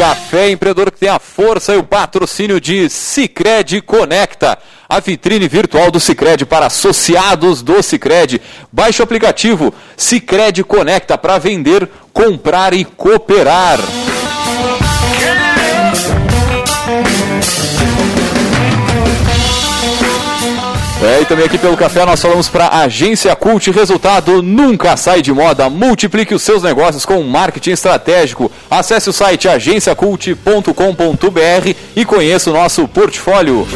Café Empreendedor que tem a força e o patrocínio de Cicred Conecta, a vitrine virtual do Cicred para associados do Cicred. Baixe o aplicativo Cicred Conecta para vender, comprar e cooperar. É, e também aqui pelo café nós falamos para Agência Cult, resultado nunca sai de moda. Multiplique os seus negócios com marketing estratégico. Acesse o site agenciacult.com.br e conheça o nosso portfólio.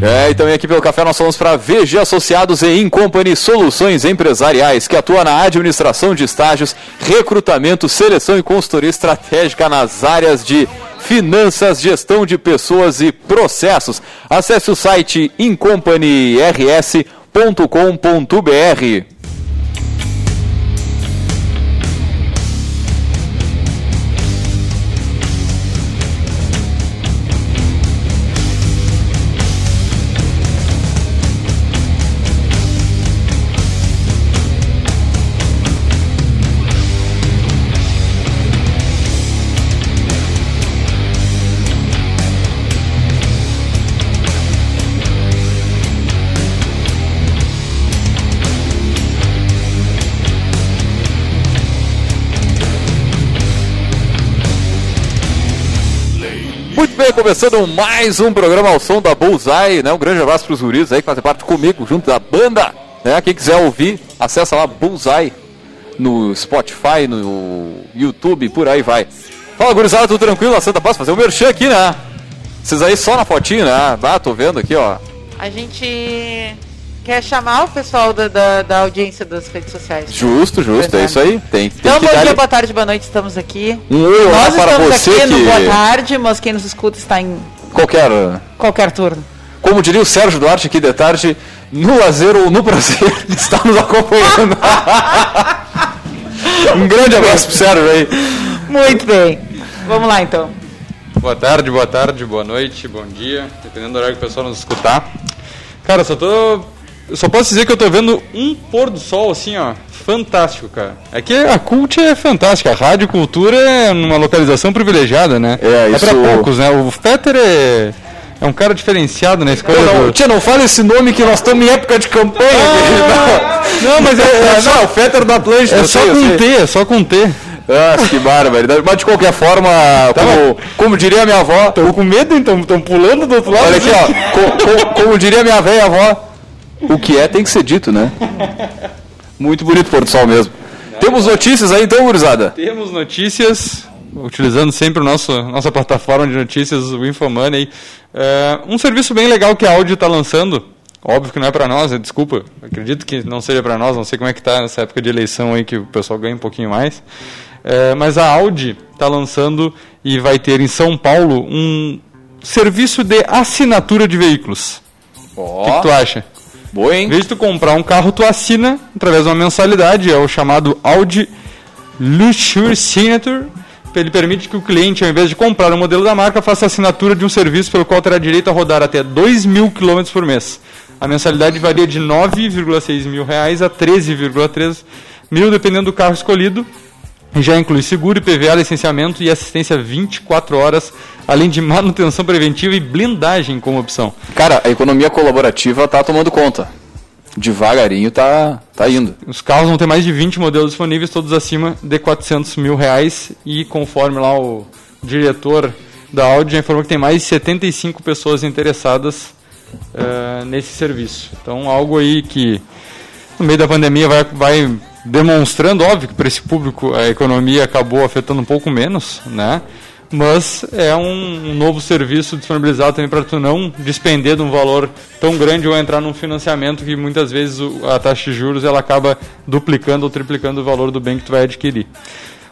É, e também aqui pelo café nós falamos para VG Associados e Incompany Soluções Empresariais, que atua na administração de estágios, recrutamento, seleção e consultoria estratégica nas áreas de finanças, gestão de pessoas e processos. Acesse o site incompanyrs.com.br. Muito bem, começando mais um programa ao som da Bullseye, né? Um grande abraço para os guris aí que fazem parte comigo, junto da banda. Né? Quem quiser ouvir, acessa lá Bullseye no Spotify, no YouTube, por aí vai. Fala, gurizada, tudo tranquilo? A Santa Paz, fazer um merchan aqui, né? Vocês aí só na fotinho, né? Ah, tô vendo aqui, ó. A gente quer chamar o pessoal da, da, da audiência das redes sociais. Justo, justo, é isso aí. Tem, tem Então, que bom dar dia, boa tarde, boa noite, estamos aqui. um Nós para estamos você aqui no que... Boa Tarde, mas quem nos escuta está em Qualquer... qualquer turno. Como diria o Sérgio Duarte aqui de tarde, no lazer ou no prazer, está nos acompanhando. um grande abraço pro Sérgio aí. Muito bem. Vamos lá, então. Boa tarde, boa tarde, boa noite, bom dia, dependendo do horário que o pessoal nos escutar. Cara, só tô. Eu só posso dizer que eu tô vendo um pôr do sol assim, ó. Fantástico, cara. É que a cult é fantástica. A rádio cultura é numa localização privilegiada, né? É, É pra isso- poucos, né? O Fetter é. É um cara diferenciado na escolha Não, do... tia, não fala esse nome que nós estamos em época de campanha. Ah, não, mas é, é, não, o Fetter da Atlântica. é só sei, com. T, é só com T. Nossa, que barbaridade. Mas de qualquer forma, como, como diria minha avó, Tô com medo, então, estão pulando do outro lado. olha aqui, ó, co- co- como diria minha velha avó, o que é tem que ser dito, né? Muito bonito o pôr do sol mesmo. Temos notícias aí então, gurizada? Temos notícias, utilizando sempre nosso, nossa plataforma de notícias, o Infomoney. É, um serviço bem legal que a Audi está lançando. Óbvio que não é para nós, é, desculpa. Acredito que não seja para nós, não sei como é que está nessa época de eleição aí que o pessoal ganha um pouquinho mais. É, mas a Audi está lançando e vai ter em São Paulo um serviço de assinatura de veículos. O que, que tu acha? Boa, hein? Em vez de tu comprar um carro, tu assina através de uma mensalidade, é o chamado Audi Luxury Signature. Ele permite que o cliente, ao invés de comprar um modelo da marca, faça a assinatura de um serviço pelo qual terá direito a rodar até 2 mil quilômetros por mês. A mensalidade varia de 9,6 mil reais a 13,3 mil, dependendo do carro escolhido. Já inclui seguro, IPVA, licenciamento e assistência 24 horas, além de manutenção preventiva e blindagem como opção. Cara, a economia colaborativa tá tomando conta. Devagarinho tá, tá indo. Os carros vão ter mais de 20 modelos disponíveis, todos acima de 400 mil reais. E conforme lá o diretor da Audi já informou que tem mais de 75 pessoas interessadas eh, nesse serviço. Então, algo aí que no meio da pandemia vai, vai demonstrando, óbvio que para esse público a economia acabou afetando um pouco menos, né? mas é um, novo serviço disponibilizado também para tu não despender de um valor tão grande ou entrar num financiamento que muitas vezes a taxa de juros ela acaba duplicando ou triplicando o valor do bem que tu vai adquirir.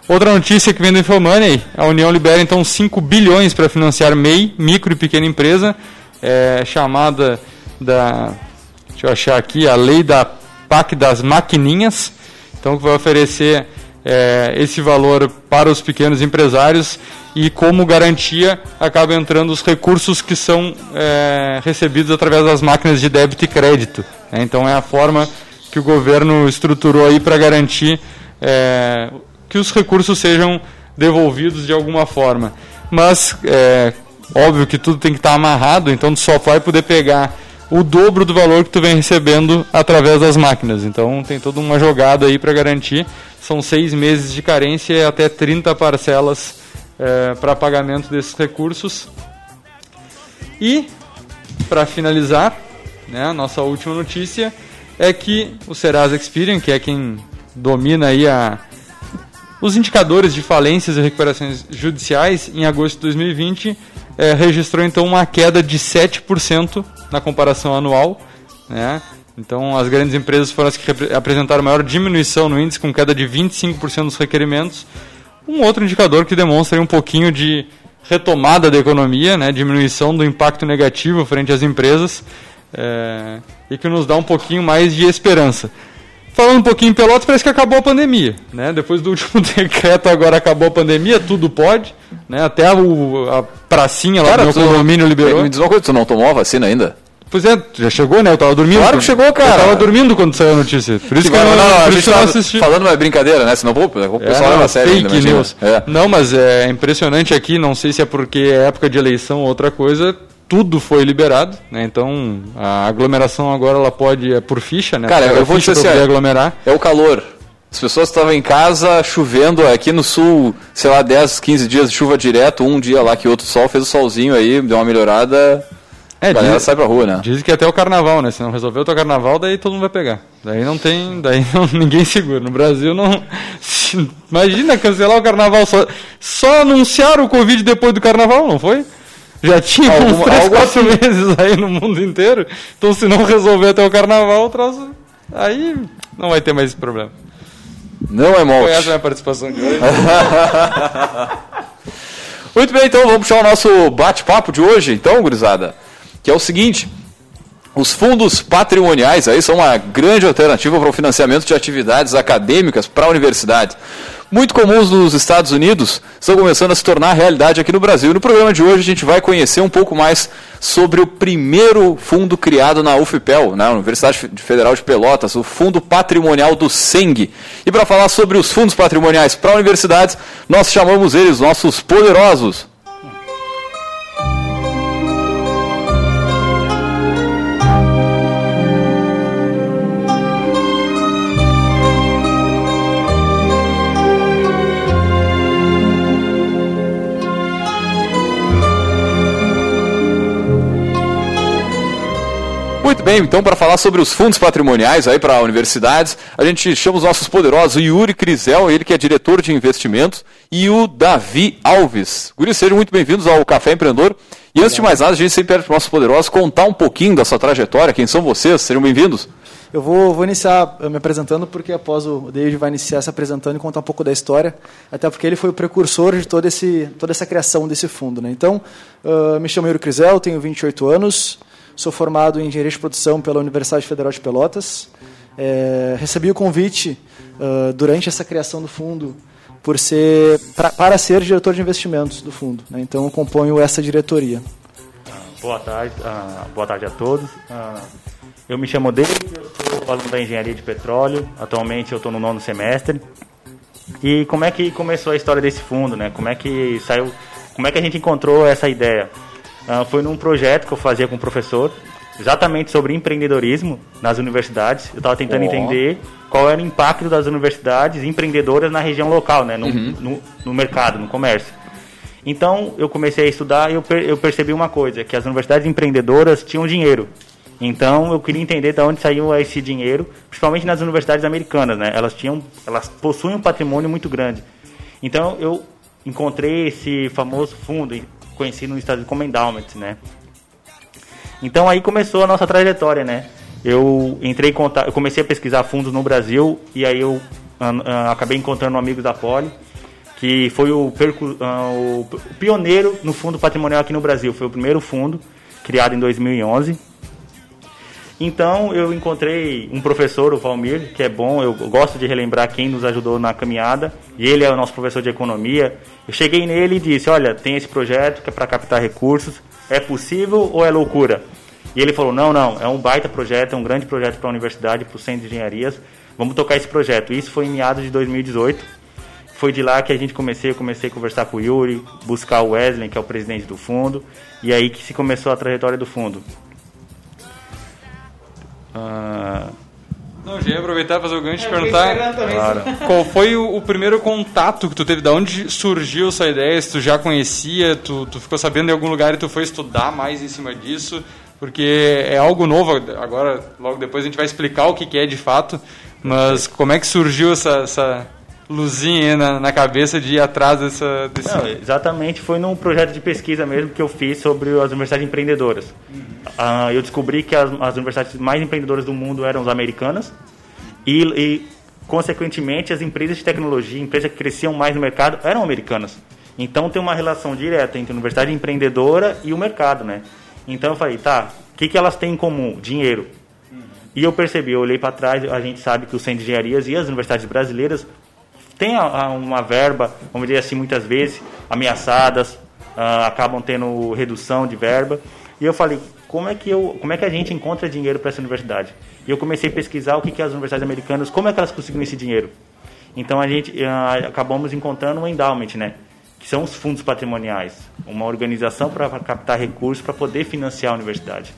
Outra notícia que vem do Infomoney, a União libera então 5 bilhões para financiar MEI, micro e pequena empresa, é, chamada da, deixa eu achar aqui, a lei da PAC das maquininhas, então que vai oferecer é, esse valor para os pequenos empresários e como garantia acaba entrando os recursos que são é, recebidos através das máquinas de débito e crédito. Né? Então é a forma que o governo estruturou aí para garantir é, que os recursos sejam devolvidos de alguma forma. Mas é óbvio que tudo tem que estar amarrado, então só vai poder pegar o dobro do valor que tu vem recebendo através das máquinas. Então tem toda uma jogada aí para garantir. São seis meses de carência e até 30 parcelas é, para pagamento desses recursos. E, para finalizar, né, a nossa última notícia é que o Serasa Experian, que é quem domina aí a, os indicadores de falências e recuperações judiciais, em agosto de 2020, é, registrou então uma queda de 7% na comparação anual. Né? Então, as grandes empresas foram as que apresentaram maior diminuição no índice, com queda de 25% dos requerimentos. Um outro indicador que demonstra um pouquinho de retomada da economia, né? diminuição do impacto negativo frente às empresas, é, e que nos dá um pouquinho mais de esperança. Falando um pouquinho em Pelotas, parece que acabou a pandemia. Né? Depois do último decreto, agora acabou a pandemia, tudo pode. Né? Até a, a pracinha lá no condomínio liberou. Me diz uma coisa, tu não tomou a vacina ainda? Pois é, já chegou, né? Eu tava dormindo. Claro que chegou, cara. Eu tava dormindo quando saiu a notícia. Por isso que, que eu não, não, isso não assisti. Falando uma brincadeira, né? Senão, pô, o pessoal é, leva a sério fake ainda, news. É. Não, mas é impressionante aqui, não sei se é porque é época de eleição ou outra coisa, tudo foi liberado, né? Então a aglomeração agora ela pode é por ficha, né? Cara, eu vou dizer assim, aglomerar. É o calor. As pessoas estavam em casa chovendo aqui no sul, sei lá, 10, 15 dias de chuva direto, um dia lá que outro sol fez o solzinho aí, deu uma melhorada. É, a galera diz, sai pra rua, né? Dizem que até o carnaval, né? Se não resolver o teu carnaval, daí todo mundo vai pegar. Daí não tem. Daí não, ninguém segura. No Brasil não. Imagina cancelar o carnaval. Só, só anunciaram o Covid depois do carnaval, não foi? Já tinha Alguma, uns 3, 4 assim. meses aí no mundo inteiro. Então se não resolver até o carnaval, o troço. Aí não vai ter mais esse problema. Não é morte. Foi essa a minha participação de hoje. Muito bem, então vamos puxar o nosso bate-papo de hoje, então, gurizada. Que é o seguinte. Os fundos patrimoniais aí são uma grande alternativa para o financiamento de atividades acadêmicas para a universidade muito comuns nos Estados Unidos, estão começando a se tornar realidade aqui no Brasil. No programa de hoje a gente vai conhecer um pouco mais sobre o primeiro fundo criado na UFPEL, na Universidade Federal de Pelotas, o Fundo Patrimonial do SENG. E para falar sobre os fundos patrimoniais para universidades, nós chamamos eles nossos poderosos. Muito bem, então para falar sobre os fundos patrimoniais aí para universidades, a gente chama os nossos poderosos, Yuri Crisel, ele que é diretor de investimentos, e o Davi Alves. Guri, sejam muito bem-vindos ao Café Empreendedor. E antes de mais nada, a gente sempre pede para os nossos poderosos contar um pouquinho da sua trajetória, quem são vocês, sejam bem-vindos. Eu vou, vou, iniciar me apresentando, porque após o David vai iniciar se apresentando e contar um pouco da história, até porque ele foi o precursor de todo esse, toda essa criação desse fundo. Né? Então, uh, me chamo Yuri Crisel, tenho 28 anos, Sou formado em engenharia de produção pela Universidade Federal de Pelotas. É, recebi o convite uh, durante essa criação do fundo por ser pra, para ser diretor de investimentos do fundo. Né? Então eu componho essa diretoria. Boa tarde, uh, boa tarde a todos. Uh, eu me chamo David, eu sou aluno da engenharia de petróleo. Atualmente eu estou no nono semestre. E como é que começou a história desse fundo, né? Como é que saiu? Como é que a gente encontrou essa ideia? Uh, foi num projeto que eu fazia com o professor, exatamente sobre empreendedorismo nas universidades. Eu estava tentando oh. entender qual era o impacto das universidades empreendedoras na região local, né, no, uhum. no, no mercado, no comércio. Então eu comecei a estudar e eu, per eu percebi uma coisa, que as universidades empreendedoras tinham dinheiro. Então eu queria entender de onde saiu esse dinheiro, principalmente nas universidades americanas, né? Elas tinham, elas possuem um patrimônio muito grande. Então eu encontrei esse famoso fundo, conhecido no estado como endowment, né? Então aí começou a nossa trajetória, né? Eu entrei contato, eu comecei a pesquisar fundos no Brasil e aí eu uh, uh, acabei encontrando um amigo da Poli que foi o, uh, o, pioneiro no fundo patrimonial aqui no Brasil. Foi o primeiro fundo criado em 2011. Então eu encontrei um professor, o Valmir, que é bom, eu gosto de relembrar quem nos ajudou na caminhada, e ele é o nosso professor de economia. Eu cheguei nele e disse: Olha, tem esse projeto que é para captar recursos, é possível ou é loucura? E ele falou: Não, não, é um baita projeto, é um grande projeto para a universidade, para o centro de engenharias, vamos tocar esse projeto. Isso foi em meados de 2018 foi de lá que a gente comecei, eu comecei a conversar com o Yuri, buscar o Wesley, que é o presidente do fundo, e aí que se começou a trajetória do fundo. Ah... Não, já ia aproveitar e fazer o gancho e perguntar claro. qual foi o, o, primeiro contato que tu teve, da onde surgiu essa ideia, se tu já conhecia, tu, tu ficou sabendo em algum lugar e tu foi estudar mais em cima disso, porque é algo novo, agora logo depois a gente vai explicar o que, que é de fato, mas como é que surgiu essa, essa luzinha na, na cabeça de ir atrás dessa, desse... Não, exatamente, foi num projeto de pesquisa mesmo que eu fiz sobre as universidades empreendedoras. Uhum. Uh, eu descobri que as, as, universidades mais empreendedoras do mundo eram as americanas e, e, consequentemente, as empresas de tecnologia, empresas que cresciam mais no mercado, eram americanas. Então tem uma relação direta entre a universidade empreendedora e o mercado, né? Então eu falei, tá, o que, que elas têm em comum? Dinheiro. Uhum. E eu percebi, eu olhei para trás, a gente sabe que o Centro de Engenharias e as universidades brasileiras tem uma verba, vamos dizer assim, muitas vezes ameaçadas, uh, acabam tendo redução de verba. E eu falei, como é que, eu, como é que a gente encontra dinheiro para essa universidade? E eu comecei a pesquisar o que, que as universidades americanas, como é que elas conseguem esse dinheiro. Então a gente uh, acabamos encontrando um endowment, né? Que são os fundos patrimoniais, uma organização para captar recursos para poder financiar a universidade.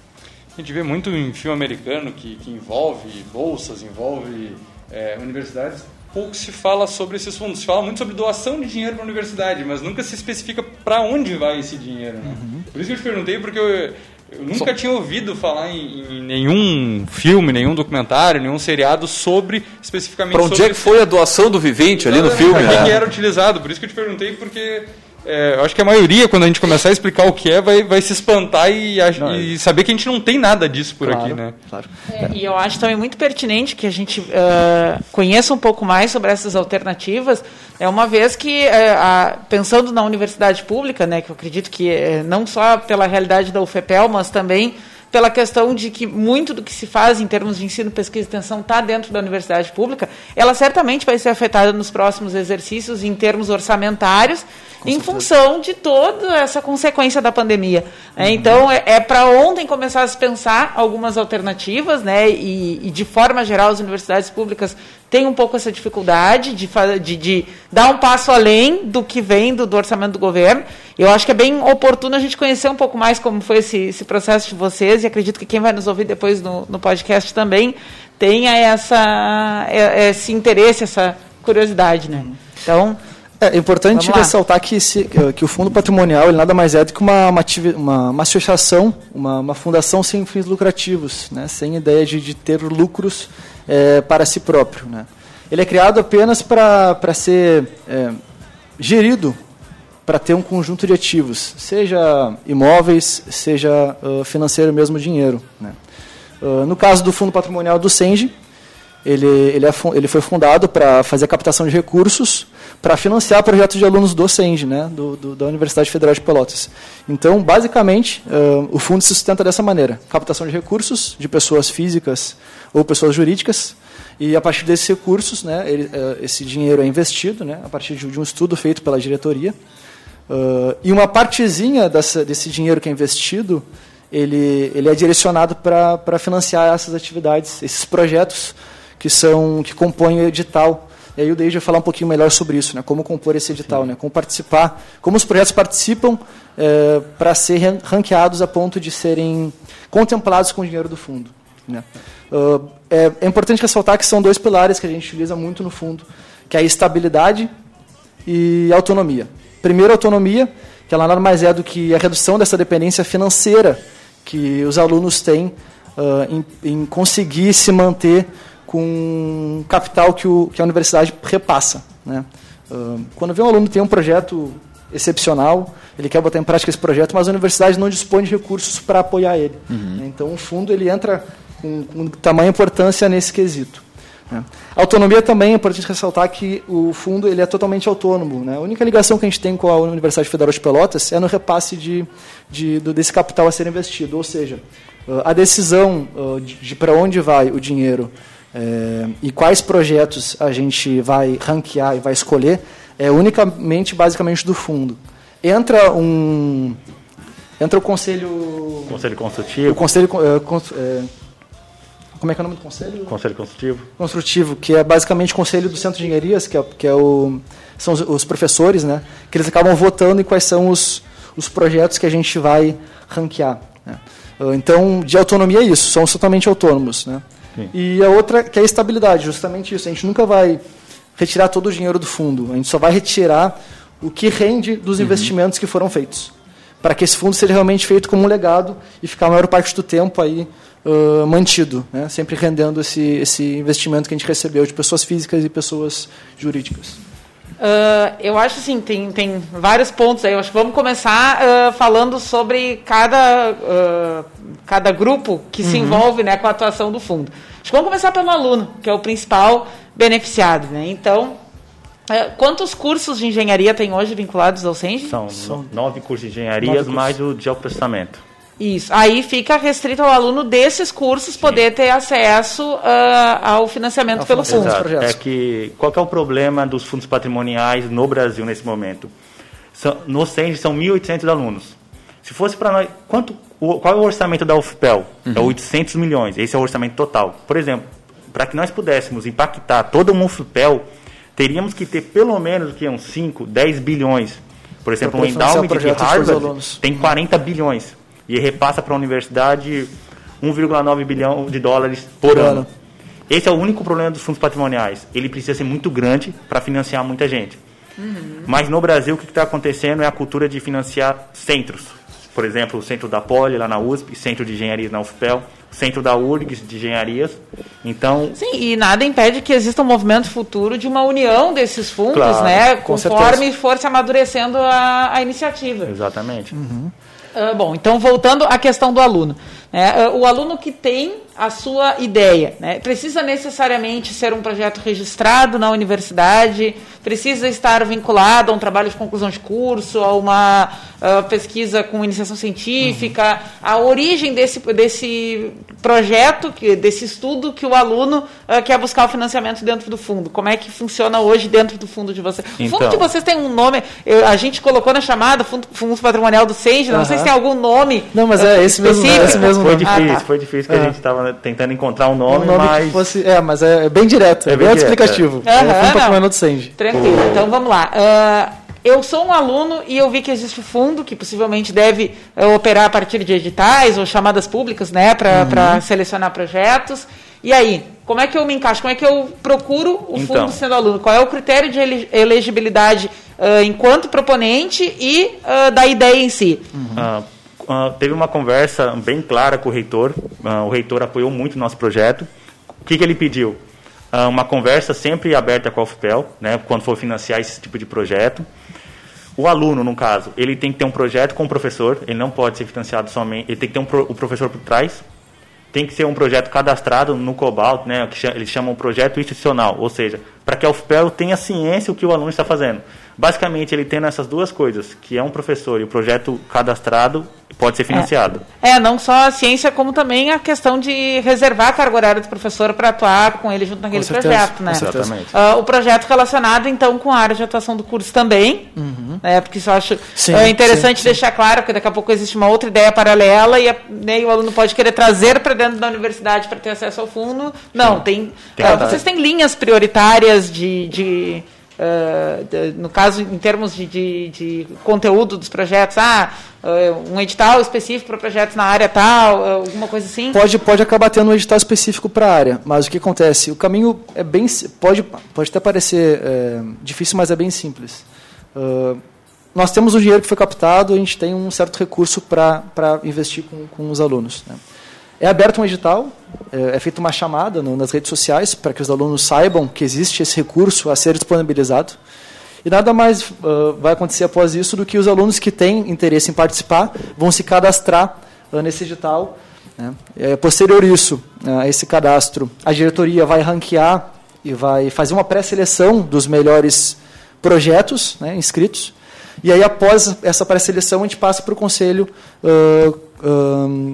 A gente vê muito em filme americano que, que envolve bolsas, envolve é, universidades pouco se fala sobre esses fundos. Se fala muito sobre doação de dinheiro para a universidade, mas nunca se especifica para onde vai esse dinheiro. Né? Uhum. Por isso que eu te perguntei, porque eu, eu nunca Só... tinha ouvido falar em, em, nenhum filme, nenhum documentário, nenhum seriado sobre especificamente. Para onde sobre é que foi a doação do vivente ali no filme? Para que, que era utilizado? Por isso que eu te perguntei, porque é, eu acho que a maioria, quando a gente começar a explicar o que é, vai, vai se espantar e, não, e saber que a gente não tem nada disso por claro, aqui, né? Claro. É, e eu acho também muito pertinente que a gente uh, conheça um pouco mais sobre essas alternativas, é uma vez que, uh, a, pensando na universidade pública, né, que eu acredito que uh, não só pela realidade da UFPEL, mas também pela questão de que muito do que se faz em termos de ensino, pesquisa e extensão está dentro da universidade pública, ela certamente vai ser afetada nos próximos exercícios em termos orçamentários em função de toda essa consequência da pandemia. Né? Uhum. Então, é, é para ontem começar a se pensar algumas alternativas, né? E, e, de forma geral, as universidades públicas têm um pouco essa dificuldade de, de, de dar um passo além do que vem do, do, orçamento do governo. Eu acho que é bem oportuno a gente conhecer um pouco mais como foi esse, esse processo de vocês, e acredito que quem vai nos ouvir depois no, no podcast também tenha essa, é, esse interesse, essa curiosidade, né? Então, é importante ressaltar que, se, que o fundo patrimonial ele nada mais é do que uma, uma, uma, uma associação, uma, uma, fundação sem fins lucrativos, né, sem ideia de, de ter lucros é, para si próprio. Né. Ele é criado apenas para ser é, gerido para ter um conjunto de ativos, seja imóveis, seja uh, financeiro mesmo dinheiro. Né. Uh, no caso do fundo patrimonial do Senge, ele, ele, é, ele foi fundado para fazer a captação de recursos para financiar projetos de alunos do CENG, né, do, do, da Universidade Federal de Pelotas. Então, basicamente, uh, o fundo se sustenta dessa maneira: captação de recursos de pessoas físicas ou pessoas jurídicas, e a partir desses recursos, né, ele, uh, esse dinheiro é investido né, a partir de, de um estudo feito pela diretoria. Uh, e uma partezinha dessa, desse dinheiro que é investido, ele, ele é direcionado para financiar essas atividades, esses projetos que são que compõem o edital. E aí o Deide vai falar um pouquinho melhor sobre isso, né? como compor esse edital, né? como participar, como os projetos participam é, para ser ranqueados a ponto de serem contemplados com o dinheiro do fundo. Né? Uh, é, é, importante ressaltar que são dois pilares que a gente utiliza muito no fundo, que é a estabilidade e a autonomia. Primeiro, a autonomia, que ela nada mais é do que a redução dessa dependência financeira que os alunos têm uh, em, em conseguir se manter com capital que, o, que a universidade repassa. Né? Quando vê um aluno tem um projeto excepcional, ele quer botar em prática esse projeto, mas a universidade não dispõe de recursos para apoiar ele. Uhum. Então, o fundo ele entra com, com tamanha importância nesse quesito. Né? Autonomia também é importante ressaltar que o fundo ele é totalmente autônomo. Né? A única ligação que a gente tem com a Universidade Federal de Pelotas é no repasse de, de, desse capital a ser investido, ou seja, a decisão de, de para onde vai o dinheiro é, e quais projetos a gente vai ranquear e vai escolher é unicamente, basicamente, do fundo. Entra um entra o conselho conselho consultivo o conselho é, é, como é que é o nome do conselho conselho consultivo construtivo que é basicamente o conselho do centro de engenharias que é, que é o são os, os, professores né que eles acabam votando em quais são os, os projetos que a gente vai ranquear né? então de autonomia é isso são totalmente autônomos né Sim. E a outra que é a estabilidade, justamente isso. A gente nunca vai retirar todo o dinheiro do fundo, a gente só vai retirar o que rende dos uhum. investimentos que foram feitos. Para que esse fundo seja realmente feito como um legado e ficar a maior parte do tempo aí uh, mantido, né? sempre rendendo esse, esse investimento que a gente recebeu de pessoas físicas e pessoas jurídicas. Uh, eu acho assim, tem, tem vários pontos aí. Eu acho que vamos começar uh, falando sobre cada, uh, cada grupo que uhum. se envolve né, com a atuação do fundo. Acho que vamos começar pelo aluno, que é o principal beneficiado. Né? Então, quantos cursos de engenharia tem hoje vinculados ao CENG? São, São nove cursos de engenharia, mais o de processamento. Isso. Aí fica restrito ao aluno desses cursos Sim. poder ter acesso uh, ao financiamento ao pelo fundo. Exato. É que qual que é o problema dos fundos patrimoniais no Brasil nesse momento? São, no CEND são 1.800 alunos. Se fosse para nós, quanto, o, qual é o orçamento da UFPEL? É uhum. É 800 milhões. Esse é o orçamento total. Por exemplo, para que nós pudéssemos impactar todo o UFPEL, teríamos que ter pelo menos que, uns 5, 10 bilhões. Por exemplo, um endowment de Harvard tem 40 bilhões e repassa para a universidade 1,9 bilhão de dólares por ano. ano. Esse é o único problema dos fundos patrimoniais. Ele precisa ser muito grande para financiar muita gente. Uhum. Mas no Brasil, o que está acontecendo é a cultura de financiar centros. Por exemplo, o centro da Poli, lá na USP, centro de engenharia na UFPEL, centro da URGS de engenharias. Então, Sim, e nada impede que exista um movimento futuro de uma união desses fundos, claro, né? Conforme for se amadurecendo a, a iniciativa. Exatamente. Uhum. Uh, bom, então voltando à questão do aluno. Né? Uh, o aluno que tem a sua ideia né? precisa necessariamente ser um projeto registrado na universidade, precisa estar vinculado a um trabalho de conclusão de curso, a uma uh, pesquisa com iniciação científica, uhum. a origem desse, desse projeto, que, desse estudo que o aluno uh, quer buscar o financiamento dentro do fundo. Como é que funciona hoje dentro do fundo de vocês? Então, o fundo de vocês tem um nome, eu, a gente colocou na chamada Fundo, fundo Patrimonial do Senge, uhum. não sei se tem algum nome. Não, mas é esse mesmo, é esse mesmo Foi difícil, ah, tá. foi difícil que a gente estava tentando encontrar um nome, um nome mas... Fosse, é, mas é, bem direto, é, bem, bem explicativo. É, é Fundo Patrimonial do Senge. Tranquilo, então vamos lá. Uh, eu sou um aluno e eu vi que existe um fundo que possivelmente deve uh, operar a partir de editais ou chamadas públicas, né, para uhum. selecionar projetos. E aí, como é que eu me encaixo? Como é que eu procuro o então. fundo sendo aluno? Qual é o critério de elegibilidade uh, enquanto proponente e uh, da ideia em si? Uhum. Teve uma conversa bem clara com o reitor. o reitor apoiou muito o nosso projeto. O que, que ele pediu? uma conversa sempre aberta com a UFPEL, né, quando for financiar esse tipo de projeto. O aluno, no caso, ele tem que ter um projeto com o professor, ele não pode ser financiado somente, ele tem que ter um pro, o professor por trás, tem que ser um projeto cadastrado no Cobalt, né, que eles chamam projeto institucional, ou seja, para que a UFPEL tenha ciência do que o aluno está fazendo. Basicamente, ele tendo essas duas coisas, que é um professor e o projeto cadastrado, pode ser financiado. É, é, não só a ciência, como também a questão de reservar a carga horária do professor para atuar com ele junto naquele certeza, projeto, né? Exatamente. Uh, o projeto relacionado, então, com a área de atuação do curso também, uhum. né? Porque isso eu acho sim, é interessante sim, deixar sim. claro, que daqui a pouco existe uma outra ideia paralela e, a, né, e o aluno pode querer trazer para dentro da universidade para ter acesso ao fundo. Não, tem, tem uh, vocês têm linhas prioritárias de, de, no caso, em termos de, de, de, conteúdo dos projetos, ah, uh, um edital específico para projetos na área tal, uh, alguma coisa assim? Pode, pode acabar tendo um edital específico para a área, mas o que acontece? O caminho é bem. Pode, pode até parecer é, difícil, mas é bem simples. nós temos o dinheiro que foi captado, a gente tem um certo recurso para investir com, com os alunos. Né? É aberto um edital, é, é feita uma chamada no, nas redes sociais para que os alunos saibam que existe esse recurso a ser disponibilizado. E nada mais uh, vai acontecer após isso do que os alunos que têm interesse em participar vão se cadastrar uh, nesse edital. Né? É, posterior isso, a esse cadastro, a diretoria vai ranquear e vai fazer uma pré-seleção dos melhores projetos né, inscritos. E aí, após essa pré-seleção, a gente passa para o conselho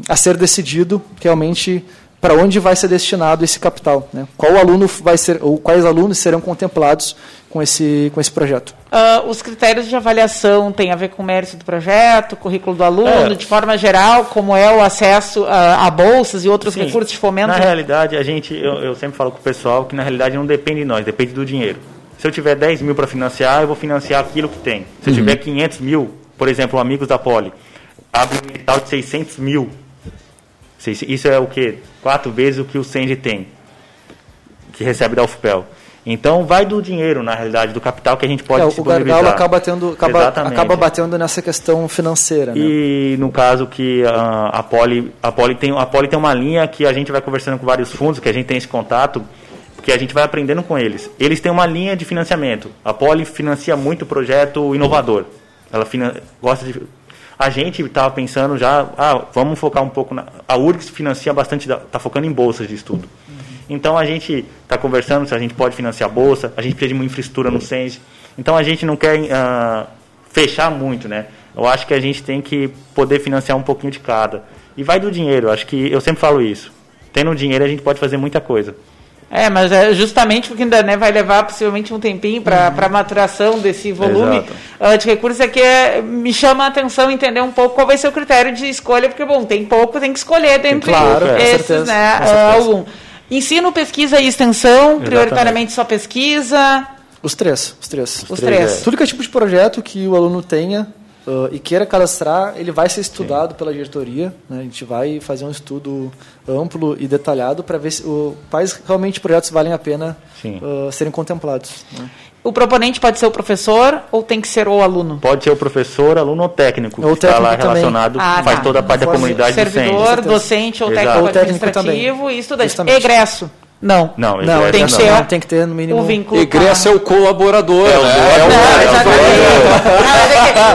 a ser decidido realmente para onde vai ser destinado esse capital, né? Qual aluno vai ser ou quais alunos serão contemplados com esse com esse projeto? Uh, os critérios de avaliação têm a ver com o mérito do projeto, currículo do aluno, é. de forma geral, como é o acesso a, a bolsas e outros Sim. recursos de fomento. Na realidade, a gente, eu, eu sempre falo com o pessoal que na realidade não depende de nós, depende do dinheiro. Se eu tiver 10 mil para financiar, eu vou financiar aquilo que tem. Se eu uhum. tiver 500 mil, por exemplo, amigos da Poli, abre um edital de 600 mil isso é o que? Quatro vezes o que o Sende tem, que recebe da UFPEL. Então vai do dinheiro, na realidade, do capital que a gente pode é, O gargalo acaba, tendo, acaba, acaba batendo nessa questão financeira. Né? E no caso que uh, a, Poli, a, Poli tem, a Poli tem uma linha que a gente vai conversando com vários fundos, que a gente tem esse contato, que a gente vai aprendendo com eles. Eles têm uma linha de financiamento. A Poli financia muito projeto inovador. Ela gosta de a gente estava pensando já, ah, vamos focar um pouco na. A URGS financia bastante, está focando em bolsas de estudo. Uhum. Então a gente está conversando se a gente pode financiar a bolsa, a gente precisa de uma infraestrutura no SENS. Então a gente não quer uh, fechar muito, né? Eu acho que a gente tem que poder financiar um pouquinho de cada. E vai do dinheiro, acho que eu sempre falo isso. Tendo dinheiro a gente pode fazer muita coisa. É, mas é justamente porque ainda né, vai levar possivelmente um tempinho para uhum. a maturação desse volume uh, de recursos, é que é, me chama a atenção entender um pouco qual vai ser o critério de escolha, porque, bom, tem pouco, tem que escolher dentre claro, esses, certeza, né, uh, algum. Ensino, pesquisa e extensão, Exatamente. prioritariamente só pesquisa. Os três, os três. Os, os três. três. Tudo que é tipo de projeto que o aluno tenha uh, e queira cadastrar, ele vai ser estudado Sim. pela diretoria. Né? A gente vai fazer um estudo amplo e detalhado para ver se, uh, quais realmente projetos valem a pena uh, serem contemplados. Né? O proponente pode ser o professor ou tem que ser o aluno? Pode ser o professor, aluno ou técnico, ou que está lá relacionado, ah, faz tá. toda a parte da comunidade Servidor, docente ou técnico, ou técnico administrativo e estudante. Justamente. Egresso. Não. Não, não tem, que ser, não. tem que ter no mínimo. O vínculo. Egresso é o colaborador. É o né?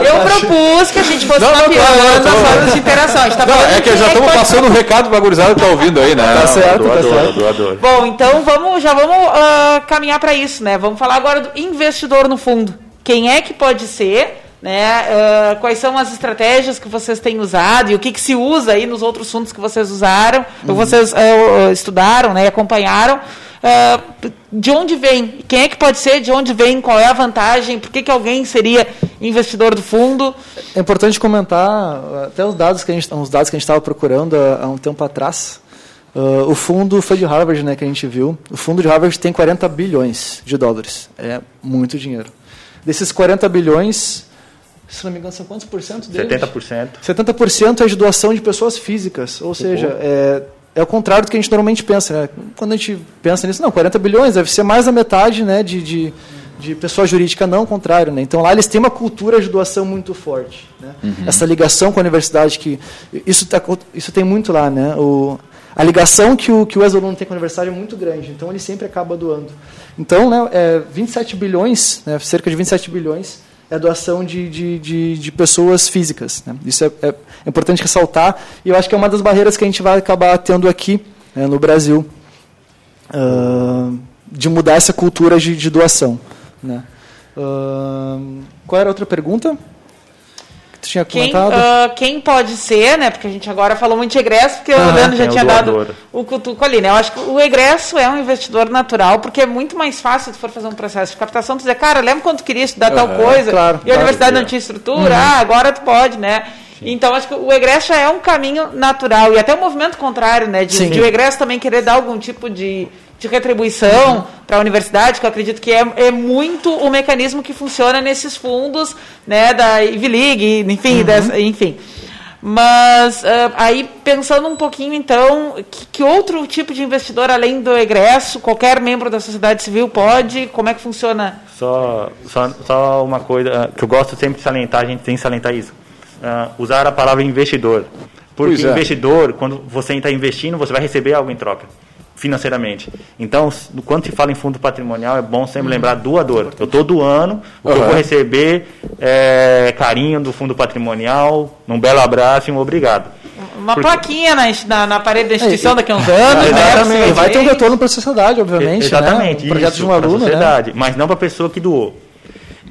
É Eu propus que a gente fosse mapeando as formas de interação. A gente tá não, é que já estamos passando um recado para a gurizada que está ouvindo aí, né? Tá certo, doador, tá certo. Doador. Bom, então vamos, já vamos uh, caminhar para isso, né? Vamos falar agora do investidor no fundo. Quem é que pode ser? Né? Uh, quais são as estratégias que vocês têm usado e o que, que se usa aí nos outros fundos que vocês usaram, uhum. ou vocês uh, estudaram né, e acompanharam. Uh, de onde vem? Quem é que pode ser? De onde vem? Qual é a vantagem? Por que, que alguém seria investidor do fundo? É importante comentar até os dados que a gente, os dados que a gente estava procurando há, há, um tempo atrás. Uh, o fundo foi de Harvard, né, que a gente viu. O fundo de Harvard tem 40 bilhões de dólares. É muito dinheiro. Desses 40 bilhões, se não me engano, são quantos por cento deles? 70%. 70% é de doação de pessoas físicas. Ou seja, é, é o contrário do que a gente normalmente pensa. Né? Quando a gente pensa nisso, não, 40 bilhões deve ser mais da metade né, de, de, de pessoa jurídica, não, o contrário. Né? Então lá eles têm uma cultura de doação muito forte. Né? Uhum. Essa ligação com a universidade, que isso, tá, isso tem muito lá. Né? O, a ligação que o, que o ex-aluno tem com a universidade é muito grande, então ele sempre acaba doando. Então, né, é 27 bilhões, né, cerca de 27 bilhões, é doação de, de, de, de pessoas físicas. Né? Isso é, é, importante ressaltar, e eu acho que é uma das barreiras que a gente vai acabar tendo aqui né, no Brasil, uh, de mudar essa cultura de, de doação. Né? Uh, qual era a outra pergunta? Tu tinha quem, Uh, quem pode ser, né? Porque a gente agora falou muito de egresso, porque o Leandro já tinha dado o cutuco ali, né? Eu acho que o egresso é um investidor natural, porque é muito mais fácil se for fazer um processo de captação, tu dizer, cara, lembra quando tu queria estudar tal coisa claro, e a universidade não tinha estrutura, uhum. ah, agora tu pode, né? Sim. Então, acho que o egresso já é um caminho natural. E até o um movimento contrário, né? De, de, o egresso também querer dar algum tipo de, de retribuição uhum. para a universidade, que eu acredito que é, é muito o mecanismo que funciona nesses fundos, né, da Ivy League, enfim, uhum. das, enfim. Mas uh, aí pensando um pouquinho então, que, que, outro tipo de investidor além do egresso, qualquer membro da sociedade civil pode, como é que funciona? Só, só, só uma coisa que eu gosto sempre de salientar, a gente tem que salientar isso. Uh, usar a palavra investidor. Porque é. investidor, quando você está investindo, você vai receber algo em troca. Financeiramente. Então, quando se fala em fundo patrimonial, é bom sempre lembrar doador. Eu estou doando, o que eu Uhum. vou receber é carinho do fundo patrimonial, um belo abraço e um obrigado. Uma Porque- plaquinha na, na, na parede da instituição e- daqui a uns anos, né? Exatamente. E vai ter um retorno para a sociedade, obviamente. Exatamente, Né? Um projeto isso, de um aluno, né? sociedade, mas não para a pessoa que doou.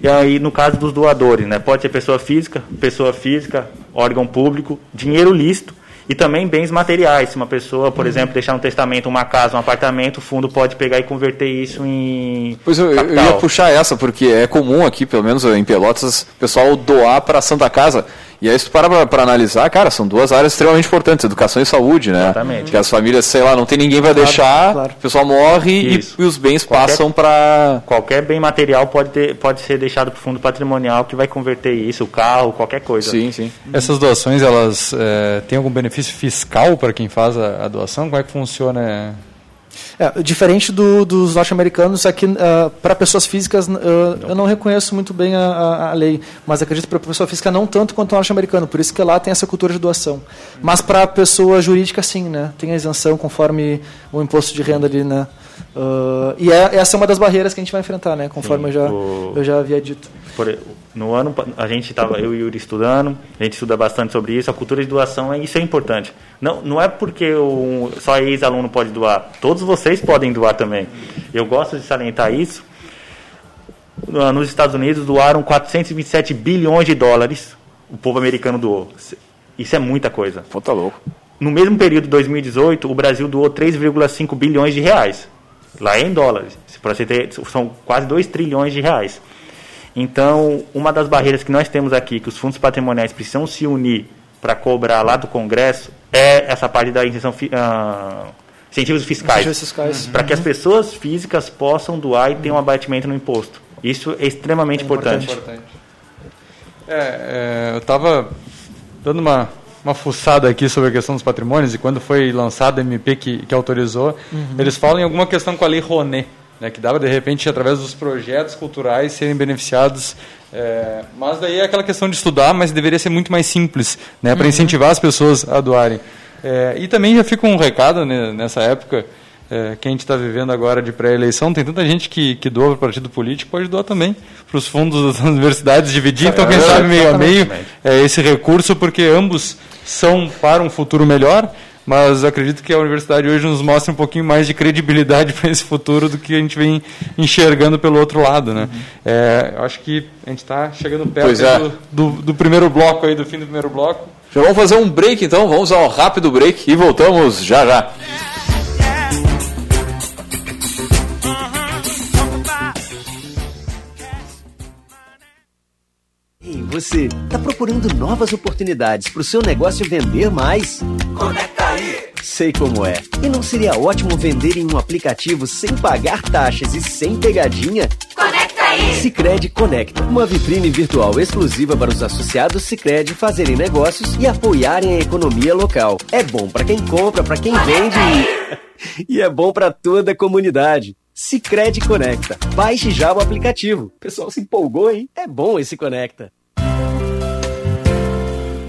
E aí, no caso dos doadores, né, pode ser pessoa física, pessoa física, órgão público, dinheiro lícito e também bens materiais. Se uma pessoa, Uhum. por exemplo, deixar um testamento, uma casa, um apartamento, o fundo pode pegar e converter isso em Pois eu, eu ia puxar essa, porque é comum aqui, pelo menos em Pelotas, o pessoal doar para a Santa Casa. E aí, se tu para para analisar, cara, são duas áreas extremamente importantes, educação e saúde, né? Exatamente. Que as famílias, sei lá, não tem ninguém vai deixar, claro. o pessoal morre e, e os bens Qualquer- passam para... Qualquer bem material pode, ter, pode ser deixado para o fundo patrimonial que vai converter isso, o carro, qualquer coisa. Sim, sim. Essas doações, elas eh, têm algum benefício fiscal para quem faz a, a doação? Como é que funciona? É, diferente do- dos norte-americanos, aqui para pessoas físicas ah, eu não reconheço muito bem a, a- lei, mas acredito que para pessoa física não tanto quanto o norte-americano, por isso que lá tem essa cultura de doação. Mas para pessoa jurídica sim, né? Tem a isenção conforme o imposto de renda ali, né? Ah, e é, essa é uma das barreiras que a gente vai enfrentar, né? Conforme Sim, eu, já, o- eu já havia dito. Por- no ano a gente estava eu e o Yuri estudando a gente estuda bastante sobre isso a cultura de doação é isso é importante não não é porque só ex-aluno pode doar todos vocês podem doar também eu gosto de salientar isso No- nos Estados Unidos doaram 427 bilhões de dólares o povo americano doou isso é muita coisa Pô, tá louco. no mesmo período de 2018, o Brasil doou 3,5 bilhões de reais. Lá em dólares. Para você ter, são quase 2 trilhões de reais. Então, uma das barreiras que nós temos aqui, que os fundos patrimoniais precisam se unir para cobrar lá do Congresso, é essa parte da isenção, fi- ah, incentivos fiscais. Incentivos fiscais. Para que as pessoas físicas possam doar e tenham um abatimento no imposto. Isso é extremamente importante. É, é, eu estava dando uma, uma fuçada aqui sobre a questão dos patrimônios e quando foi lançado a MP que, que autorizou, eles falam em alguma questão com a Lei Rouanet, né, que dava de repente através dos projetos culturais serem beneficiados. é, mas daí é aquela questão de estudar, mas deveria ser muito mais simples, né, para incentivar as pessoas a doarem. É, e também já fica um recado né, nessa época é, que a gente está vivendo agora de pré-eleição, tem tanta gente que, que doa para o partido político, pode doar também para os fundos das universidades, dividir, então quem sabe meio a meio é, esse recurso, porque ambos são para um futuro melhor, mas acredito que a universidade hoje nos mostra um pouquinho mais de credibilidade para esse futuro do que a gente vem enxergando pelo outro lado. Né? É, eu acho que a gente está chegando perto é. do, do, do primeiro bloco, aí, do fim do primeiro bloco. Já vamos fazer um break então, vamos ao rápido break e voltamos já já. Você, tá procurando novas oportunidades para o seu negócio vender mais? Conecta aí! Sei como é. E não seria ótimo vender em um aplicativo sem pagar taxas e sem pegadinha? Conecta aí! Sicredi Conecta, uma vitrine virtual exclusiva para os associados Sicredi fazerem negócios e apoiarem a economia local. É bom para quem compra, para quem vende e... e é bom para toda a comunidade. Sicredi Conecta. Baixe já o aplicativo. O pessoal se empolgou, hein? É bom esse Conecta.